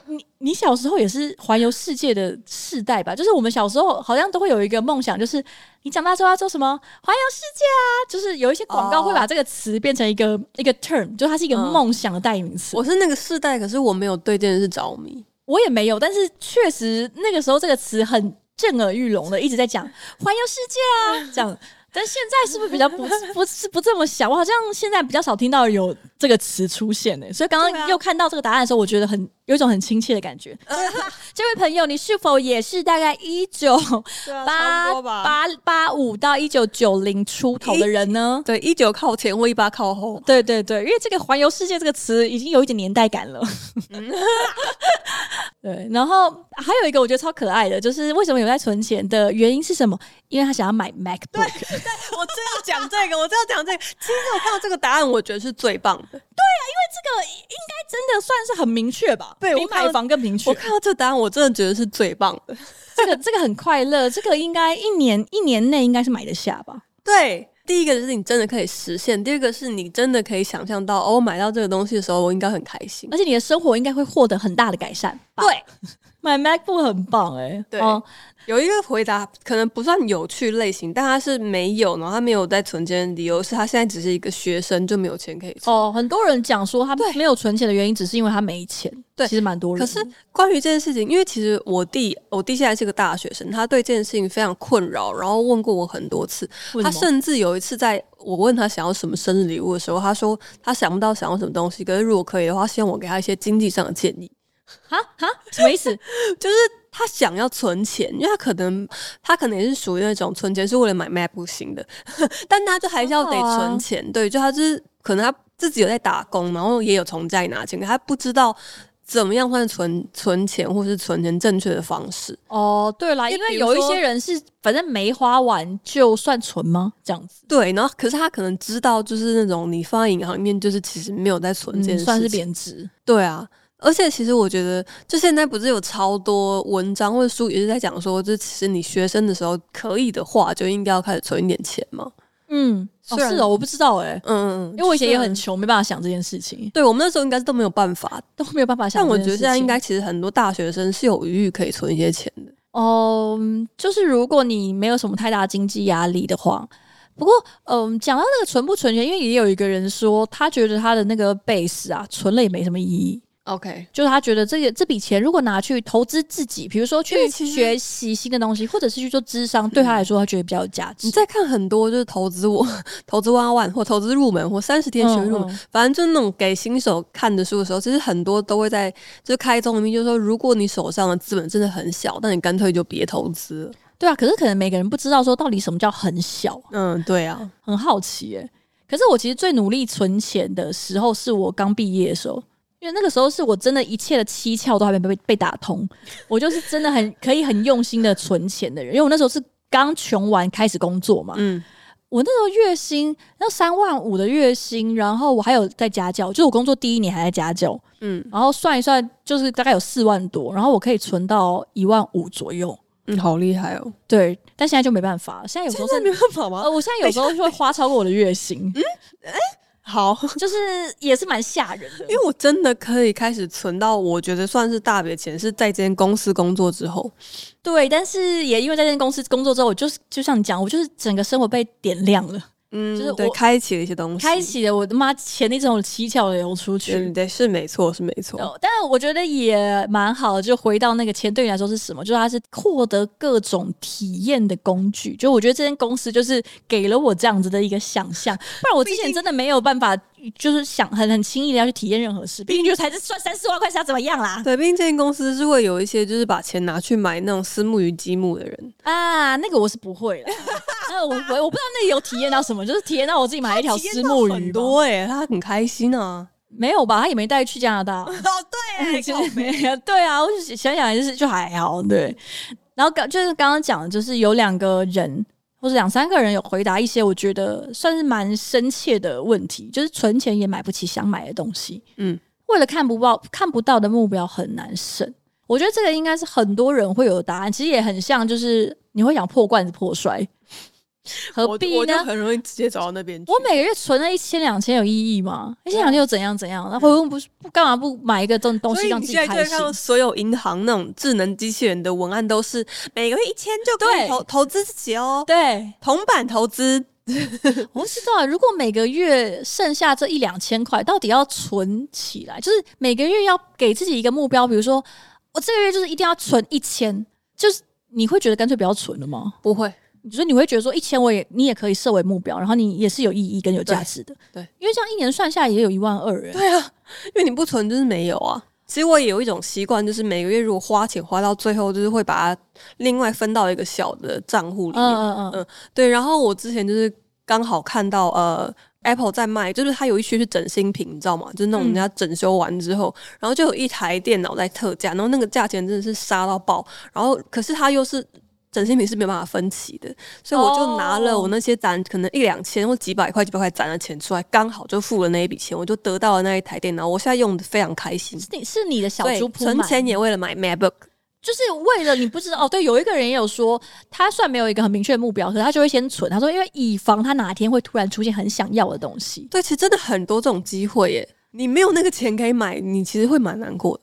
Speaker 1: 你你小时候也是环游世界的世代吧？就是我们小时候好像都会有一个梦想，就是你长大之后要做什么？环游世界啊！就是有一些广告会把这个词变成一个、oh. 一个 term，就它是一个梦想的代名词。
Speaker 2: 我是那个世代，可是我没有对这件事着迷，
Speaker 1: 我也没有。但是确实那个时候这个词很震耳欲聋的，一直在讲环游世界啊，这样。但现在是不是比较不 不是不这么想？我好像现在比较少听到有这个词出现呢、欸，所以刚刚又看到这个答案的时候，我觉得很有一种很亲切的感觉。这位朋友，你是否也是大概一九八八八五到一九九零出头的人呢？
Speaker 2: 对，一九靠前或一八靠后。
Speaker 1: 对对对，因为这个“环游世界”这个词已经有一点年代感了。对，然后还有一个我觉得超可爱的，就是为什么有在存钱的原因是什么？因为他想要买 MacBook。对，
Speaker 2: 对我正要讲这个，我正要讲这个。其实我看到这个答案，我觉得是最棒的。对
Speaker 1: 啊，因为这个应该真的算是很明确吧？对，比买房更明确。
Speaker 2: 我看到这答案，我真的觉得是最棒的。
Speaker 1: 这个这个很快乐，这个应该一年一年内应该是买得下吧？
Speaker 2: 对。第一个就是你真的可以实现，第二个是你真的可以想象到，哦，我买到这个东西的时候，我应该很开心，
Speaker 1: 而且你的生活应该会获得很大的改善。
Speaker 2: 对，
Speaker 1: 买 MacBook 很棒哎、欸。
Speaker 2: 对。哦有一个回答可能不算有趣类型，但他是没有，然后他没有在存钱的理由是他现在只是一个学生，就没有钱可以存。
Speaker 1: 哦，很多人讲说他没有存钱的原因，只是因为他没钱。对，其实蛮多人。
Speaker 2: 可是关于这件事情，因为其实我弟，我弟现在是个大学生，他对这件事情非常困扰，然后问过我很多次。他甚至有一次在我问他想要什么生日礼物的时候，他说他想不到想要什么东西，可是如果可以的话，希望我给他一些经济上的建议。
Speaker 1: 哈哈，什么意思？
Speaker 2: 就是。他想要存钱，因为他可能他可能也是属于那种存钱是为了买 MacBook 型的，但他就还是要得存钱。啊、对，就他就是可能他自己有在打工，然后也有从家里拿钱，可他不知道怎么样算存存钱或是存钱正确的方式。
Speaker 1: 哦，对啦，因为有一些人是反正没花完就算存吗？这样子。
Speaker 2: 对，然后可是他可能知道，就是那种你放在银行里面，就是其实没有在存钱、嗯，
Speaker 1: 算是贬值。
Speaker 2: 对啊。而且其实我觉得，就现在不是有超多文章或者书也是在讲说，就其实你学生的时候可以的话，就应该要开始存一点钱嘛。
Speaker 1: 嗯，哦是哦，我不知道哎、欸，嗯嗯，因为我以前也很穷，没办法想这件事情。
Speaker 2: 对，我们那时候应该是都没有办法，
Speaker 1: 都没有办法想。
Speaker 2: 但我觉得现在应该其实很多大学生是有余裕可以存一些钱的。
Speaker 1: 哦、嗯，就是如果你没有什么太大经济压力的话。不过，嗯，讲到那个存不存钱，因为也有一个人说，他觉得他的那个 base 啊，存了也没什么意义。
Speaker 2: OK，
Speaker 1: 就是他觉得这个这笔钱如果拿去投资自己，比如说去学习新的东西，或者是去做智商，对他来说他觉得比较有价值。
Speaker 2: 你再看很多就是投资我 投资 on One 或投资入门或三十天学入门，嗯嗯，反正就是那种给新手看的书的时候，其实很多都会在就开宗明义，就是说如果你手上的资本真的很小，那你干脆就别投资了。
Speaker 1: 对啊，可是可能每个人不知道说到底什么叫很小。
Speaker 2: 嗯，对啊，
Speaker 1: 很好奇耶。可是我其实最努力存钱的时候，是我刚毕业的时候。因为那个时候是我真的一切的蹊跷都还没被被打通，我就是真的很可以很用心的存钱的人。因为我那时候是刚穷完开始工作嘛，嗯，我那时候月薪要三万五的月薪，然后我还有在家教，就我工作第一年还在家教，嗯，然后算一算就是大概有四万多，然后我可以存到一万五左右，
Speaker 2: 嗯，好厉害哦。
Speaker 1: 对，但现在就没办法，现在有时候是
Speaker 2: 没办法吗？
Speaker 1: 呃，我现在有时候会花超过我的月薪，嗯，哎。
Speaker 2: 好，
Speaker 1: 就是也是蛮吓人的，
Speaker 2: 因为我真的可以开始存到我觉得算是大笔的钱，是在这间公司工作之后。
Speaker 1: 对，但是也因为在这间公司工作之后，我就是就像你讲，我就是整个生活被点亮了。
Speaker 2: 嗯，就是对，开启了一些东西，
Speaker 1: 开启了我的妈钱那种七窍流出去。
Speaker 2: 对，对，是没错，是没错。
Speaker 1: 但是我觉得也蛮好的，就回到那个钱对你来说是什么？就是它是获得各种体验的工具。就我觉得这间公司就是给了我这样子的一个想象，不然我之前真的没有办法。就是想很很轻易的要去体验任何事，毕竟就才是赚三四万块是要怎么样啦？
Speaker 2: 对，毕竟这间公司是会有一些就是把钱拿去买那种私募与积木的人
Speaker 1: 啊，那个我是不会了。那 我我我不知道那里有体验到什么，就是体验到我自己买了一条私募鱼，
Speaker 2: 很多哎、欸，他很开心啊。
Speaker 1: 没有吧？他也没带去加拿大。
Speaker 2: 哦，对，
Speaker 1: 其实没有。对啊，我就想想就是就还好。对，然后刚就是刚刚讲的，就是有两个人。或者两三个人有回答一些我觉得算是蛮深切的问题，就是存钱也买不起想买的东西。嗯，为了看不到看不到的目标很难省。我觉得这个应该是很多人会有的答案。其实也很像，就是你会想破罐子破摔。何必呢？
Speaker 2: 很容易直接走到那边去。
Speaker 1: 我每个月存了一千两千有意义吗？一千两千又怎样怎样？那回问不是不干嘛不买一个这种东西让自己开心？
Speaker 2: 所有银行那种智能机器人的文案都是每个月一千就可以投投资自己哦。
Speaker 1: 对，铜
Speaker 2: 板投资。
Speaker 1: 我不知道，如果每个月剩下这一两千块，到底要存起来？就是每个月要给自己一个目标，比如说我这个月就是一定要存一千，就是你会觉得干脆不要存了吗？
Speaker 2: 不会。
Speaker 1: 所以你会觉得说一千我也你也可以设为目标，然后你也是有意义跟有价值的，
Speaker 2: 对，对，
Speaker 1: 因为这样一年算下来也有一万二哎，
Speaker 2: 对啊，因为你不存就是没有啊。其实我也有一种习惯，就是每个月如果花钱花到最后，就是会把它另外分到一个小的账户里面，嗯嗯嗯，嗯，对。然后我之前就是刚好看到呃 Apple 在卖，就是它有一区是整新品，你知道吗？就是那种人家整修完之后，嗯、然后就有一台电脑在特价，然后那个价钱真的是杀到爆，然后可是它又是。整新品是没有办法分期的，所以我就拿了我那些攒可能一两千或几百块、几百块攒的钱出来，刚好就付了那一笔钱，我就得到了那一台电脑。我现在用的非常开心。
Speaker 1: 是你是你的小猪铺
Speaker 2: 存钱也为了买 MacBook，
Speaker 1: 就是为了你不知道哦。对，有一个人也有说，他算没有一个很明确的目标，可是他就会先存。他说，因为以防他哪天会突然出现很想要的东西。
Speaker 2: 对，其实真的很多这种机会耶。你没有那个钱可以买，你其实会蛮难过的。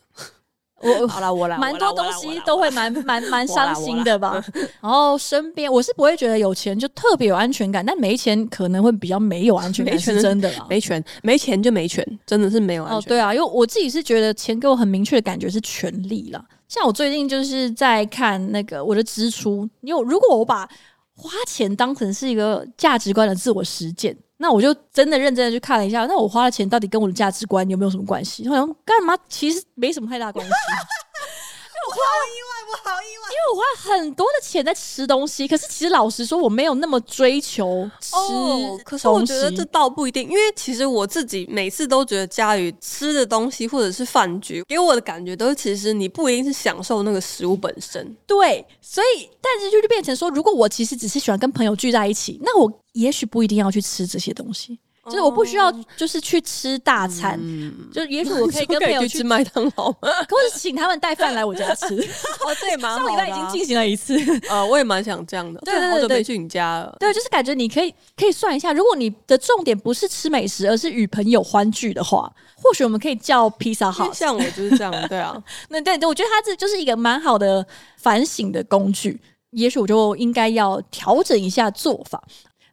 Speaker 1: 我好了，我来，蛮多东西都会蛮蛮蛮 伤心的吧。然后身边我是不会觉得有钱就特别有安全感，但没钱可能会比较没有安全感，是真的啦。
Speaker 2: 没权，没钱就没权，真的是没有安全感。哦，
Speaker 1: 对啊，因为我自己是觉得钱给我很明确的感觉是权利啦。像我最近就是在看那个我的支出，因为如果我把花钱当成是一个价值观的自我实践。那我就真的认真的去看了一下，那我花的钱到底跟我的价值观有没有什么关系？好像干嘛？其实没什么太大关系。
Speaker 2: 我花了，我好意外，
Speaker 1: 因为我花很多的钱在吃东西，可是其实老实说，我没有那么追求吃。哦，
Speaker 2: 可是我觉得这倒不一定，因为其实我自己每次都觉得家里吃的东西或者是饭局给我的感觉都是，其实你不一定是享受那个食物本身。
Speaker 1: 对，所以但是就就变成说，如果我其实只是喜欢跟朋友聚在一起，那我也许不一定要去吃这些东西。就是我不需要，就是去吃大餐，嗯、就也许我可以跟 朋友去，
Speaker 2: 去吃麦当劳，或
Speaker 1: 者请他们带饭来我家吃。
Speaker 2: 哦，这也蛮好的。上礼
Speaker 1: 拜已经进行了一次，
Speaker 2: 呃，我也蛮想这样的。对，对，对，对，好久没去你家了。
Speaker 1: 对，就是感觉你可以可以算一下，如果你的重点不是吃美食，而是与朋友欢聚的话，或许我们可以叫披萨好。
Speaker 2: 像我就是这样，对啊。
Speaker 1: 那对，我觉得它这就是一个蛮好的反省的工具。也许我就应该要调整一下做法。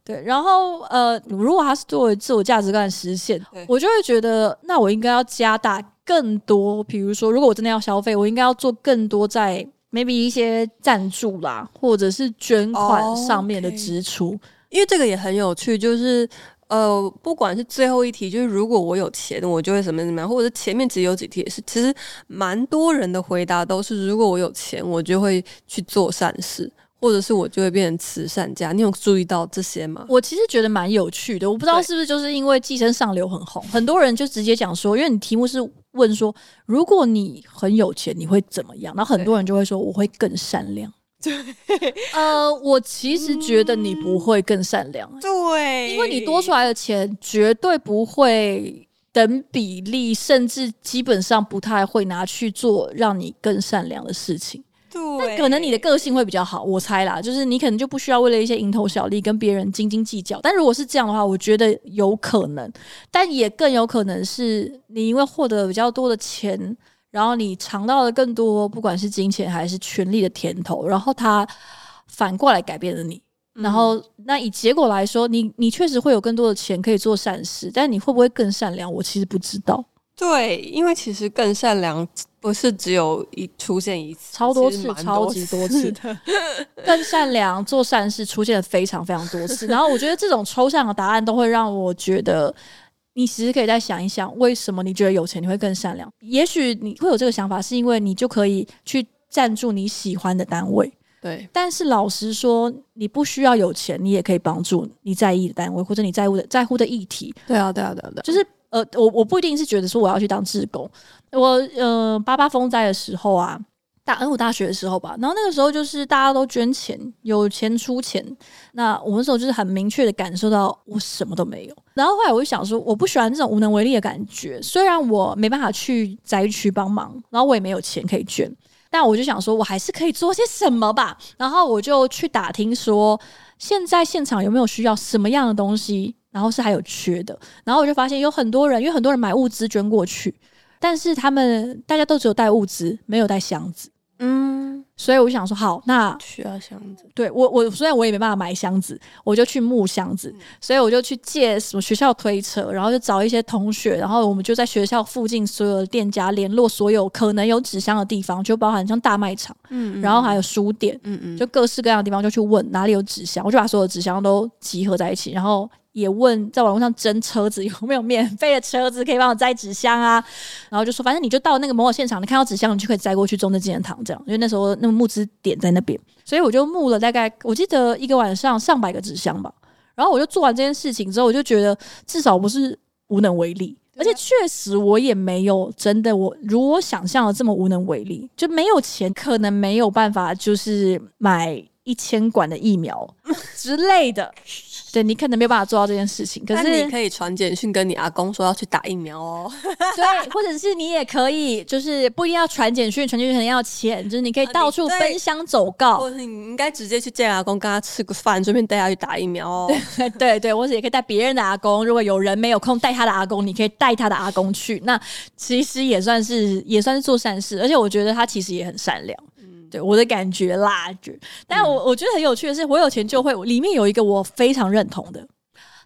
Speaker 1: 对，然后呃，如果他是作为自我价值观的实现，我就会觉得，那我应该要加大更多，比如说，如果我真的要消费，我应该要做更多在 maybe 一些赞助啦，或者是捐款上面的支出，oh, okay.
Speaker 2: 因为这个也很有趣，就是呃，不管是最后一题，就是如果我有钱，我就会怎么怎么样，或者是前面只有几题也是，其实蛮多人的回答都是，如果我有钱，我就会去做善事。或者是我就会变成慈善家，你有注意到这些吗？
Speaker 1: 我其实觉得蛮有趣的，我不知道是不是就是因为《寄生上流》很红，很多人就直接讲说，因为你题目是问说，如果你很有钱，你会怎么样？然后很多人就会说，我会更善良。对，呃，我其实觉得你不会更善良，
Speaker 2: 对，
Speaker 1: 因为你多出来的钱绝对不会等比例，甚至基本上不太会拿去做让你更善良的事情。但可能你的个性会比较好，我猜啦，就是你可能就不需要为了一些蝇头小利跟别人斤斤计较。但如果是这样的话，我觉得有可能，但也更有可能是你因为获得了比较多的钱，然后你尝到了更多，不管是金钱还是权力的甜头，然后他反过来改变了你。然后那以结果来说，你你确实会有更多的钱可以做善事，但你会不会更善良？我其实不知道。
Speaker 2: 对，因为其实更善良不是只有一出现一次，
Speaker 1: 超多次，超级多次的。更善良做善事出现了非常非常多次，然后我觉得这种抽象的答案都会让我觉得，你其实可以再想一想，为什么你觉得有钱你会更善良？也许你会有这个想法，是因为你就可以去赞助你喜欢的单位。
Speaker 2: 对，
Speaker 1: 但是老实说，你不需要有钱，你也可以帮助你在意的单位或者你在乎的在乎的议题。
Speaker 2: 对啊，对啊，对啊，对啊，
Speaker 1: 就是。呃，我我不一定是觉得说我要去当志工，我呃八八风灾的时候啊，大恩武大学的时候吧，然后那个时候就是大家都捐钱，有钱出钱，那我那时候就是很明确的感受到我什么都没有，然后后来我就想说，我不喜欢这种无能为力的感觉，虽然我没办法去灾区帮忙，然后我也没有钱可以捐，但我就想说我还是可以做些什么吧，然后我就去打听说。现在现场有没有需要什么样的东西，然后是还有缺的。然后我就发现有很多人，因为很多人买物资捐过去，但是他们大家都只有带物资，没有带箱子。嗯，所以我就想说，好，那
Speaker 2: 需要箱子。
Speaker 1: 对我，我虽然我也没办法买箱子，我就去木箱子，嗯、所以我就去借什么学校推车，然后就找一些同学，然后我们就在学校附近所有的店家联络所有可能有纸箱的地方，就包含像大卖场，嗯，嗯，然后还有书店，嗯嗯，就各式各样的地方就去问哪里有纸箱，我就把所有的纸箱都集合在一起，然后。也问在网络上征车子有没有免费的车子可以帮我摘纸箱啊，然后就说反正你就到那个某某现场，你看到纸箱你就可以摘过去中正纪念堂这样，因为那时候那个募资点在那边，所以我就募了大概我记得一个晚上上百个纸箱吧，然后我就做完这件事情之后，我就觉得至少不是无能为力，而且确实我也没有真的我如我想象的这么无能为力，就没有钱，可能没有办法就是买一千管的疫苗 之类的。对，你可能没有办法做到这件事情，可是
Speaker 2: 你可以传简讯跟你阿公说要去打疫苗哦。
Speaker 1: 对，或者是你也可以，就是不一定要传简讯，传简讯可能要钱，就是你可以到处奔相走告，
Speaker 2: 啊、或者你应该直接去见阿公，跟他吃个饭，顺便带他去打疫苗哦。
Speaker 1: 对对对，或者也可以带别人的阿公，如果有人没有空带他的阿公，你可以带他的阿公去，那其实也算是也算是做善事，而且我觉得他其实也很善良。对我的感觉啦，就，但我我觉得很有趣的是，我有钱就会里面有一个我非常认同的，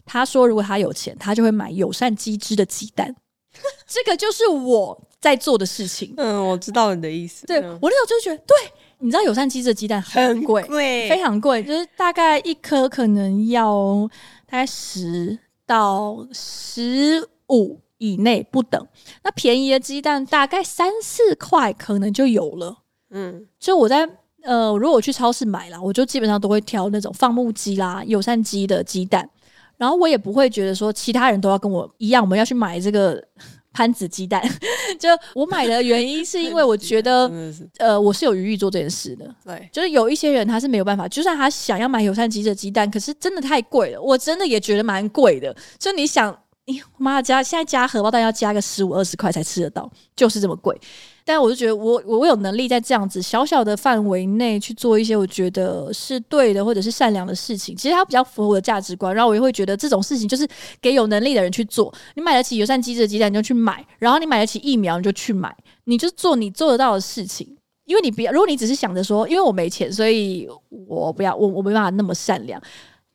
Speaker 1: 他说如果他有钱，他就会买友善鸡只的鸡蛋，这个就是我在做的事情。
Speaker 2: 嗯，我知道你的意思。
Speaker 1: 对，我那时候就觉得，对，你知道友善鸡只的鸡蛋很贵，贵，非常贵，就是大概一颗可能要大概十到十五以内不等，那便宜的鸡蛋大概三四块可能就有了。嗯，就我在呃，如果我去超市买啦，我就基本上都会挑那种放牧鸡啦、友善鸡的鸡蛋，然后我也不会觉得说其他人都要跟我一样，我们要去买这个 潘子鸡蛋。就我买的原因是因为我觉得，呃，我是有余裕做这件事的。对，就是有一些人他是没有办法，就算他想要买友善鸡的鸡蛋，可是真的太贵了，我真的也觉得蛮贵的。就你想，哎呀妈，加现在加荷包蛋要加个十五二十块才吃得到，就是这么贵。但我就觉得我我有能力在这样子小小的范围内去做一些我觉得是对的或者是善良的事情，其实它比较符合我的价值观。然后我也会觉得这种事情就是给有能力的人去做。你买得起友善鸡只的鸡蛋你就去买，然后你买得起疫苗你就去买，你就做你做得到的事情。因为你不要，如果你只是想着说，因为我没钱，所以我不要，我我没办法那么善良。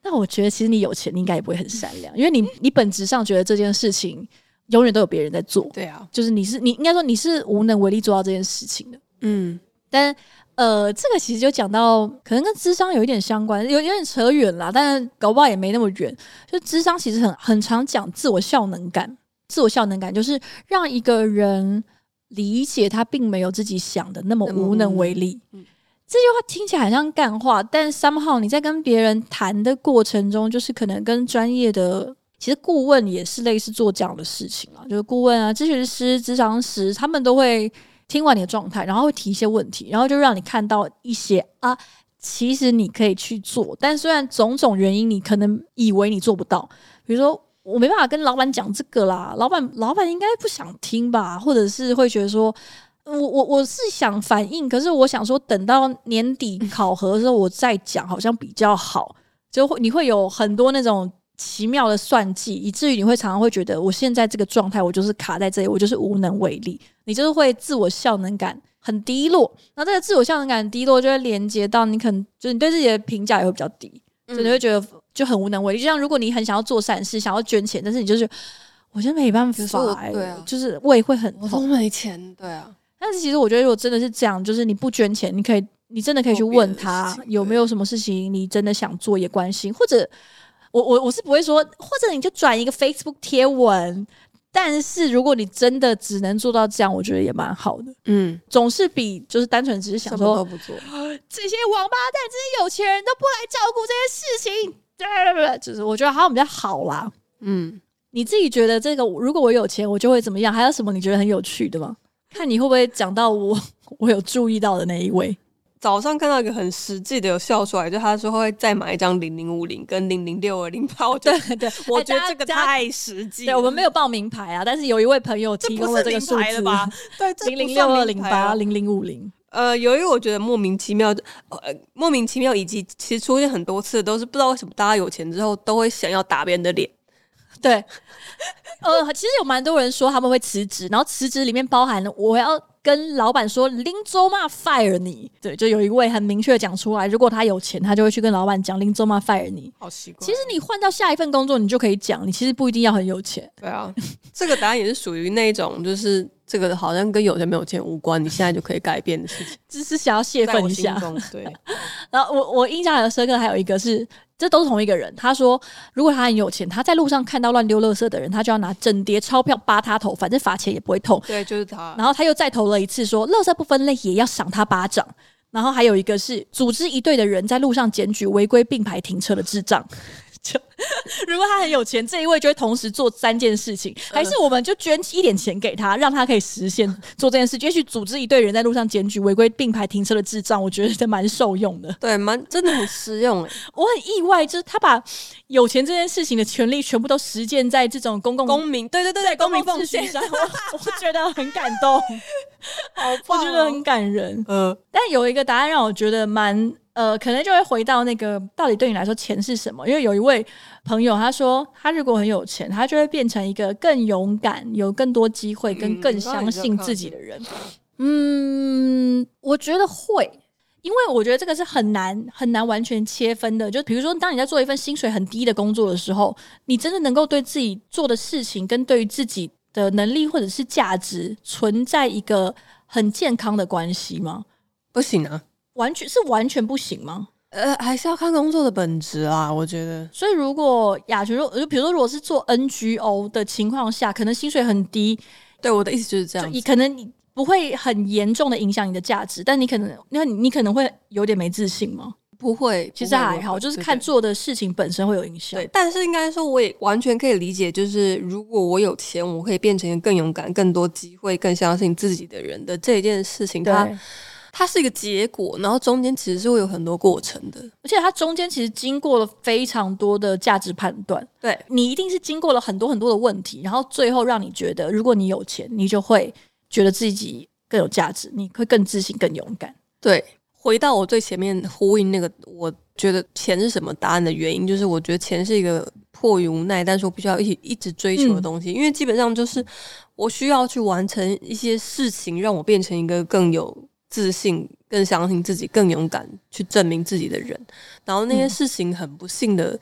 Speaker 1: 那我觉得其实你有钱，你应该也不会很善良，因为你你本质上觉得这件事情。永远都有别人在做，
Speaker 2: 对啊，
Speaker 1: 就是你是你应该说你是无能为力做到这件事情的，嗯，但呃，这个其实就讲到可能跟智商有一点相关，有有点扯远了，但是搞不好也没那么远。就智商其实很很常讲自我效能感，自我效能感就是让一个人理解他并没有自己想的那么无能为力。嗯，这句话听起来很像干话，但 somehow 你在跟别人谈的过程中，就是可能跟专业的。其实顾问也是类似做这样的事情啊，就是顾问啊、咨询师、咨商师，他们都会听完你的状态，然后会提一些问题，然后就让你看到一些啊，其实你可以去做，但虽然种种原因，你可能以为你做不到，比如说我没办法跟老板讲这个啦，老板老板应该不想听吧，或者是会觉得说，我我我是想反映，可是我想说等到年底考核的时候我再讲，好像比较好，就会你会有很多那种。奇妙的算计，以至于你会常常会觉得，我现在这个状态，我就是卡在这里，我就是无能为力。你就是会自我效能感很低落，然后这个自我效能感低落，就会连接到你可能就是你对自己的评价也会比较低，所以你会觉得就很无能为力。就像如果你很想要做善事，想要捐钱，但是你就是我觉得没办法，欸，对啊，就是胃会很痛，
Speaker 2: 我都没钱，对啊。
Speaker 1: 但是其实我觉得，如果真的是这样，就是你不捐钱，你可以，你真的可以去问他有没有什么事情你真的想做，也关心，或者。我我我是不会说，或者你就转一个 Facebook 贴文，但是如果你真的只能做到这样，我觉得也蛮好的。嗯，总是比就是单纯只是想说
Speaker 2: 什么都不做，
Speaker 1: 这些王八蛋、这些有钱人都不来照顾这些事情，对对对，就是我觉得好像比较好啦。嗯，你自己觉得这个，如果我有钱，我就会怎么样？还有什么你觉得很有趣的吗？看你会不会讲到我 我有注意到的那一位。
Speaker 2: 早上看到一个很实际的，有笑出来，就他说会再买一张零零五零跟零零六二零八，我觉得
Speaker 1: 对对，
Speaker 2: 我觉得这个太实际。
Speaker 1: 对，我们没有报名牌啊，但是有一位朋友提供了这个数字，
Speaker 2: 吧？对，
Speaker 1: 零零六二零八零零五零，
Speaker 2: 呃，由于我觉得莫名其妙莫名其妙，以及其实出现很多次，都是不知道为什么大家有钱之后都会想要打别人的脸。
Speaker 1: 对，呃，其实有蛮多人说他们会辞职，然后辞职里面包含了我要。跟老板说林州嘛 fire 你，对，就有一位很明确的讲出来，如果他有钱，他就会去跟老板讲林州嘛 fire 你。
Speaker 2: 好奇怪。
Speaker 1: 其实你换到下一份工作，你就可以讲，你其实不一定要很有钱。
Speaker 2: 对啊，这个答案也是属于那种，就是这个好像跟有钱没有钱无关，你现在就可以改变的事情。
Speaker 1: 只是想要泄愤一下。
Speaker 2: 对。
Speaker 1: 然后我我印象很深刻，还有一个是。这都是同一个人。他说，如果他很有钱，他在路上看到乱丢垃圾的人，他就要拿整叠钞票扒他头，反正罚钱也不会痛。
Speaker 2: 对，就是他。
Speaker 1: 然后他又再投了一次，说，垃圾不分类也要赏他巴掌。然后还有一个是组织一队的人在路上检举违规并排停车的智障。就 如果他很有钱，这一位就会同时做三件事情，还是我们就捐一点钱给他，让他可以实现做这件事，也许组织一队人在路上检举违规并排停车的智障，我觉得这蛮受用的。
Speaker 2: 对，蛮真的很实用诶。
Speaker 1: 我很意外，就是他把有钱这件事情的权利全部都实践在这种公共
Speaker 2: 公民，对对对对，公民奉献上，
Speaker 1: 我 我觉得很感动，好棒哦，我觉得很感人。呃，但有一个答案让我觉得蛮。呃，可能就会回到那个，到底对你来说钱是什么？因为有一位朋友他说，他如果很有钱，他就会变成一个更勇敢、有更多机会、跟更相信自己的人。嗯，我觉得会，因为我觉得这个是很难很难完全切分的。就比如说，当你在做一份薪水很低的工作的时候，你真的能够对自己做的事情跟对于自己的能力或者是价值存在一个很健康的关系吗？
Speaker 2: 不行啊。
Speaker 1: 完全是完全不行吗？
Speaker 2: 呃，还是要看工作的本质啊，我觉得。
Speaker 1: 所以，如果雅群，就比如说，如果是做 NGO 的情况下，可能薪水很低。
Speaker 2: 对，我的意思就是这样。
Speaker 1: 你可能你不会很严重的影响你的价值，但你可能，那你你可能会有点没自信吗？
Speaker 2: 不会，
Speaker 1: 其实还好，就是看做的事情本身会有影响。
Speaker 2: 对，但是应该说，我也完全可以理解，就是如果我有钱，我可以变成一个更勇敢、更多机会、更相信自己的人的这一件事情，它。它是一个结果，然后中间其实是会有很多过程的，
Speaker 1: 而且它中间其实经过了非常多的价值判断。
Speaker 2: 对，
Speaker 1: 你一定是经过了很多很多的问题，然后最后让你觉得，如果你有钱，你就会觉得自己更有价值，你会更自信、更勇敢。
Speaker 2: 对，回到我最前面呼应那个，我觉得钱是什么答案的原因，就是我觉得钱是一个迫于无奈，但是我必须要一一直追求的东西，嗯，因为基本上就是我需要去完成一些事情，让我变成一个更有。自信，更相信自己，更勇敢去证明自己的人，然后那些事情很不幸的，嗯、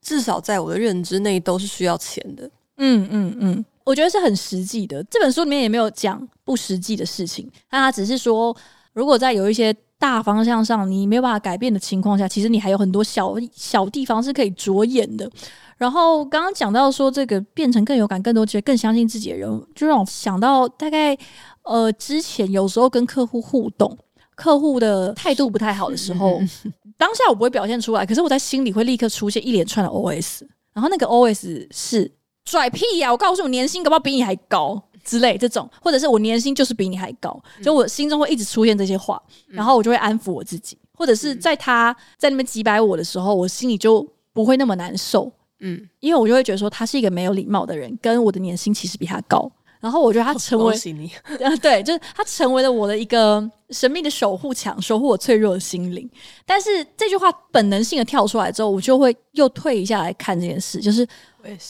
Speaker 2: 至少在我的认知内都是需要钱的。
Speaker 1: 嗯嗯嗯，我觉得是很实际的。这本书里面也没有讲不实际的事情，但他只是说，如果在有一些大方向上你没有办法改变的情况下，其实你还有很多小小地方是可以着眼的。然后刚刚讲到说，这个变成更有感、更多、觉得更相信自己的人，就让我想到大概。呃，之前有时候跟客户互动，客户的态度不太好的时候，当下我不会表现出来，可是我在心里会立刻出现一连串的 OS，然后那个 OS 是拽屁呀！我告诉你，年薪搞不好比你还高之类这种，或者是我年薪就是比你还高，就我心中会一直出现这些话，然后我就会安抚我自己，或者是在他在那边击败我的时候，我心里就不会那么难受，嗯，因为我就会觉得说他是一个没有礼貌的人，跟我的年薪其实比他高。然后我觉得他成为，对，就是他成为了我的一个神秘的守护墙，守护我脆弱的心灵。但是这句话本能性的跳出来之后，我就会又退一下来看这件事，就是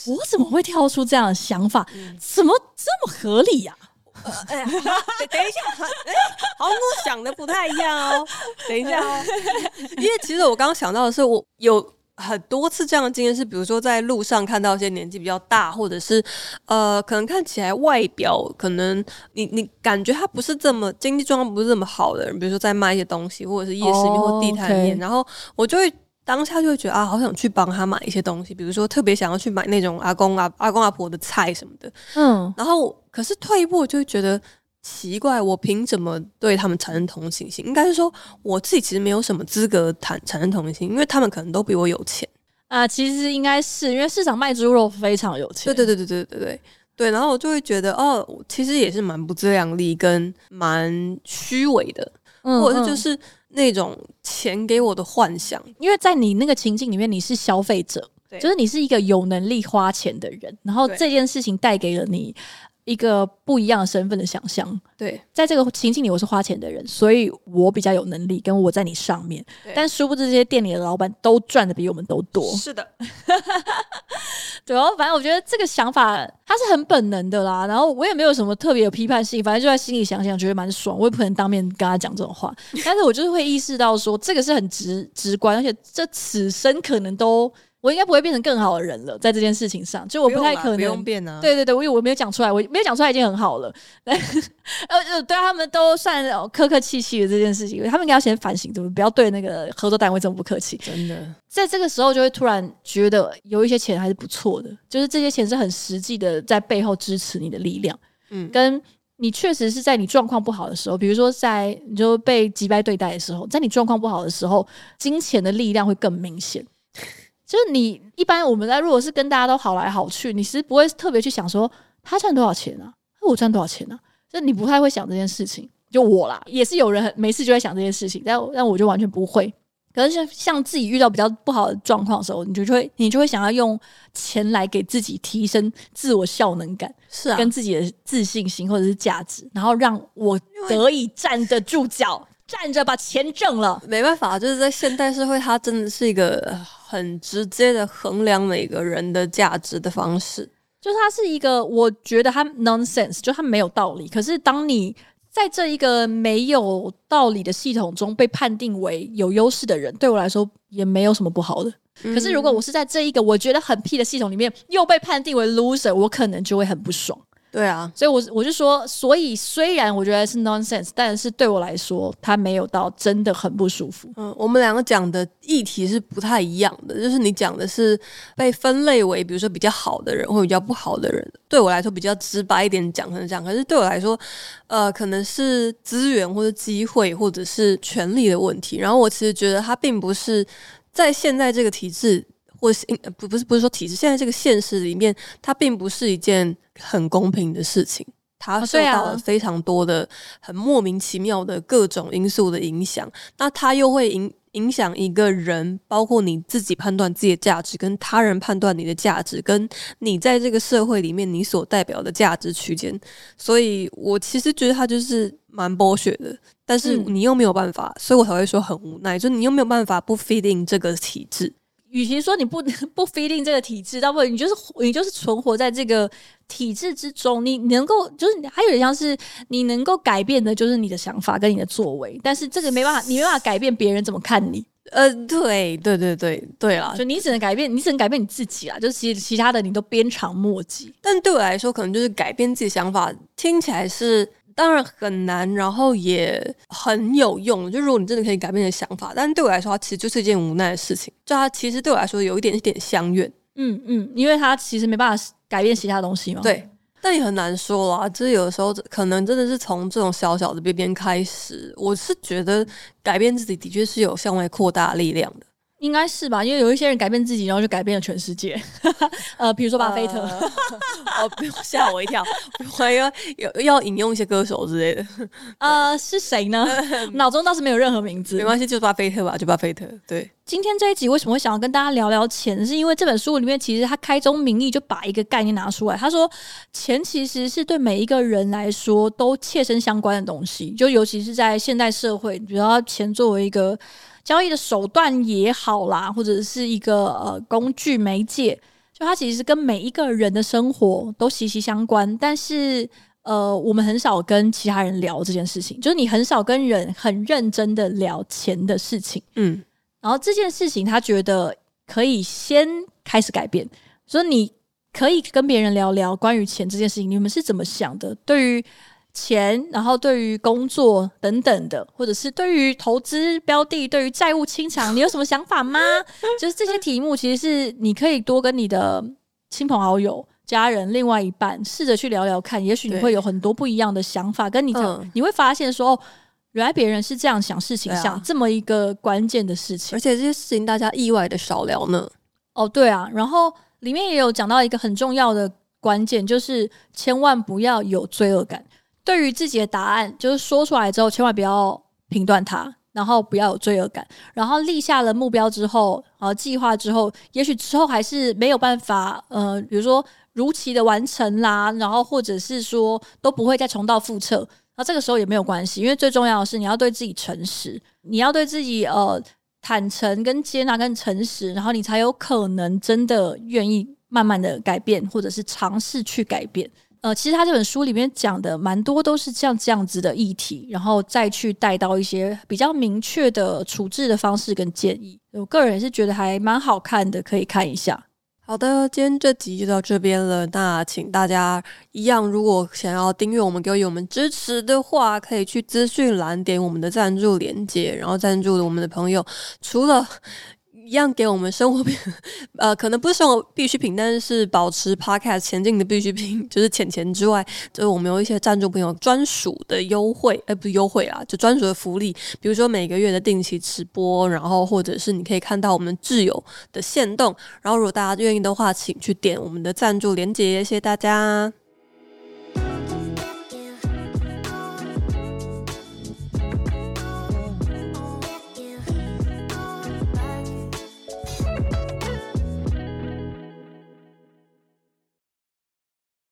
Speaker 1: 我怎么会跳出这样的想法？怎么这么合理呀？
Speaker 2: 哎呀，等一下，哎，好像跟我想的不太一样哦。等一下哦，因为其实我刚刚想到的是，我有。很多次这样的经验是，比如说在路上看到一些年纪比较大，或者是呃，可能看起来外表可能你你感觉他不是这么经济状况不是这么好的人，比如说在卖一些东西，或者是夜市里面或地摊里面，然后我就会当下就会觉得啊，好想去帮他买一些东西，比如说特别想要去买那种阿公阿阿公阿婆的菜什么的，嗯，然后可是退一步我就会觉得。奇怪，我凭什么对他们产生同情心？应该是说，我自己其实没有什么资格谈产生同情心，因为他们可能都比我有钱
Speaker 1: 啊。其实应该是因为市场卖猪肉非常有钱。
Speaker 2: 对对对对对对对对。然后我就会觉得，哦，其实也是蛮不自量力跟蛮虚伪的，嗯嗯，或者是就是那种钱给我的幻想。
Speaker 1: 因为在你那个情境里面，你是消费者，就是你是一个有能力花钱的人，然后这件事情带给了你。一个不一样的身份的想象。
Speaker 2: 对，
Speaker 1: 在这个情境里，我是花钱的人，所以我比较有能力，跟我在你上面。但殊不知，这些店里的老板都赚的比我们都多。
Speaker 2: 是的，
Speaker 1: 对哦，反正我觉得这个想法它是很本能的啦。然后我也没有什么特别有批判性，反正就在心里想想，觉得蛮爽。我也不可能当面跟他讲这种话，但是我就是会意识到说，这个是很直直观，而且这此生可能都。我应该不会变成更好的人了，在这件事情上，就我不太可能。
Speaker 2: 不用变啊。
Speaker 1: 对对对，我以为我没有讲出来，我没有讲出来已经很好了。呃呃，对他们都算客客气气的这件事情，他们应该要先反省，对不对？不要对那个合作单位这么不客气。
Speaker 2: 真的，
Speaker 1: 在这个时候就会突然觉得有一些钱还是不错的，就是这些钱是很实际的，在背后支持你的力量。嗯，跟你确实是在你状况不好的时候，比如说在你就被击败对待的时候，在你状况不好的时候，金钱的力量会更明显。就是你一般我们在如果是跟大家都好来好去，你其实不会特别去想说他赚多少钱啊，我赚多少钱啊，就你不太会想这件事情。就我啦，也是有人没事就会想这件事情，但但我就完全不会。可是像像自己遇到比较不好的状况的时候，你就会你就会想要用钱来给自己提升自我效能感，
Speaker 2: 是啊，
Speaker 1: 跟自己的自信心或者是价值，然后让我得以站得住脚。站着把钱挣了，
Speaker 2: 没办法，就是在现代社会，它真的是一个很直接的衡量每个人的价值的方式。
Speaker 1: 就是它是一个，我觉得它 nonsense，就它没有道理。可是当你在这一个没有道理的系统中被判定为有优势的人，对我来说也没有什么不好的。可是如果我是在这一个我觉得很屁的系统里面又被判定为 loser，我可能就会很不爽。
Speaker 2: 对啊，
Speaker 1: 所以我，我我就说，所以虽然我觉得是 nonsense，但是对我来说，它没有到真的很不舒服。
Speaker 2: 嗯，我们两个讲的议题是不太一样的，就是你讲的是被分类为，比如说比较好的人或比较不好的人，对我来说比较直白一点讲，可能这样。可是对我来说，呃，可能是资源或者机会或者是权利的问题。然后我其实觉得它并不是在现在这个体制。或是不不是不是说体制，现在这个现实里面，它并不是一件很公平的事情，它受到了非常多的很莫名其妙的各种因素的影响，那它又会影影响一个人，包括你自己判断自己的价值，跟他人判断你的价值，跟你在这个社会里面你所代表的价值区间，所以我其实觉得它就是蛮剥削的，但是你又没有办法，所以我才会说很无奈，就你又没有办法不 fit in 这个体制。
Speaker 1: 与其说你不 不 feeling 这个体制，倒不如你就是你就是存活在这个体制之中。你能够就是还有点像是你能够改变的，就是你的想法跟你的作为。但是这个没办法，你没办法改变别人怎么看你。
Speaker 2: 呃，对对对对对啦，
Speaker 1: 就你只能改变，你只能改变你自己啦。就是其其他的你都鞭长莫及。
Speaker 2: 但对我来说，可能就是改变自己想法，听起来是。当然很难，然后也很有用。就如果你真的可以改变你的想法，但对我来说，它其实就是一件无奈的事情。就它其实对我来说有一点一点相怨。
Speaker 1: 嗯嗯，因为它其实没办法改变其他东西嘛。
Speaker 2: 对，但也很难说啦。就是有的时候可能真的是从这种小小的边边开始。我是觉得改变自己的确是有向外扩大力量的。
Speaker 1: 应该是吧，因为有一些人改变自己，然后就改变了全世界。呃，比如说巴菲特，呃、
Speaker 2: 哦，吓我一跳，我还要要要引用一些歌手之类的。
Speaker 1: 呃，是谁呢？脑中倒是没有任何名字。
Speaker 2: 没关系，就是巴菲特吧，就巴菲特。对，
Speaker 1: 今天这一集为什么会想要跟大家聊聊钱？是因为这本书里面其实他开宗明义就把一个概念拿出来，他说钱其实是对每一个人来说都切身相关的东西，就尤其是在现代社会，比如说钱作为一个。交易的手段也好啦，或者是一个呃工具媒介，就它其实跟每一个人的生活都息息相关。但是呃，我们很少跟其他人聊这件事情，就是你很少跟人很认真的聊钱的事情。嗯，然后这件事情他觉得可以先开始改变，所以你可以跟别人聊聊关于钱这件事情，你们是怎么想的？对于钱，然后对于工作等等的，或者是对于投资标的、对于债务清偿，你有什么想法吗？就是这些题目，其实是你可以多跟你的亲朋好友、家人、另外一半试着去聊聊看，也许你会有很多不一样的想法。跟你讲，嗯、你会发现说，哦，原来别人是这样想事情，啊、想这么一个关键的事情，
Speaker 2: 而且这些事情大家意外的少聊呢。
Speaker 1: 哦，对啊，然后里面也有讲到一个很重要的关键，就是千万不要有罪恶感。对于自己的答案，就是说出来之后，千万不要评断它，然后不要有罪恶感，然后立下了目标之后，呃，计划之后，也许之后还是没有办法，呃，比如说如期的完成啦，然后或者是说都不会再重蹈覆辙，那这个时候也没有关系，因为最重要的是你要对自己诚实，你要对自己呃坦诚跟接纳跟诚实，然后你才有可能真的愿意慢慢的改变，或者是尝试去改变。呃，其实他这本书里面讲的蛮多都是像这样子的议题，然后再去带到一些比较明确的处置的方式跟建议。我个人是觉得还蛮好看的，可以看一下。
Speaker 2: 好的，今天这集就到这边了。那请大家一样，如果想要订阅我们，给予我们支持的话，可以去资讯栏点我们的赞助连接，然后赞助我们的朋友，除了。一样给我们生活品，呃，可能不是生活必需品，但是保持 Podcast 前进的必需品，就是钱钱之外，就是我们有一些赞助朋友专属的优惠，哎、不是优惠啦，就专属的福利，比如说每个月的定期直播，然后或者是你可以看到我们挚友的限动，然后如果大家愿意的话，请去点我们的赞助链接，谢谢大家。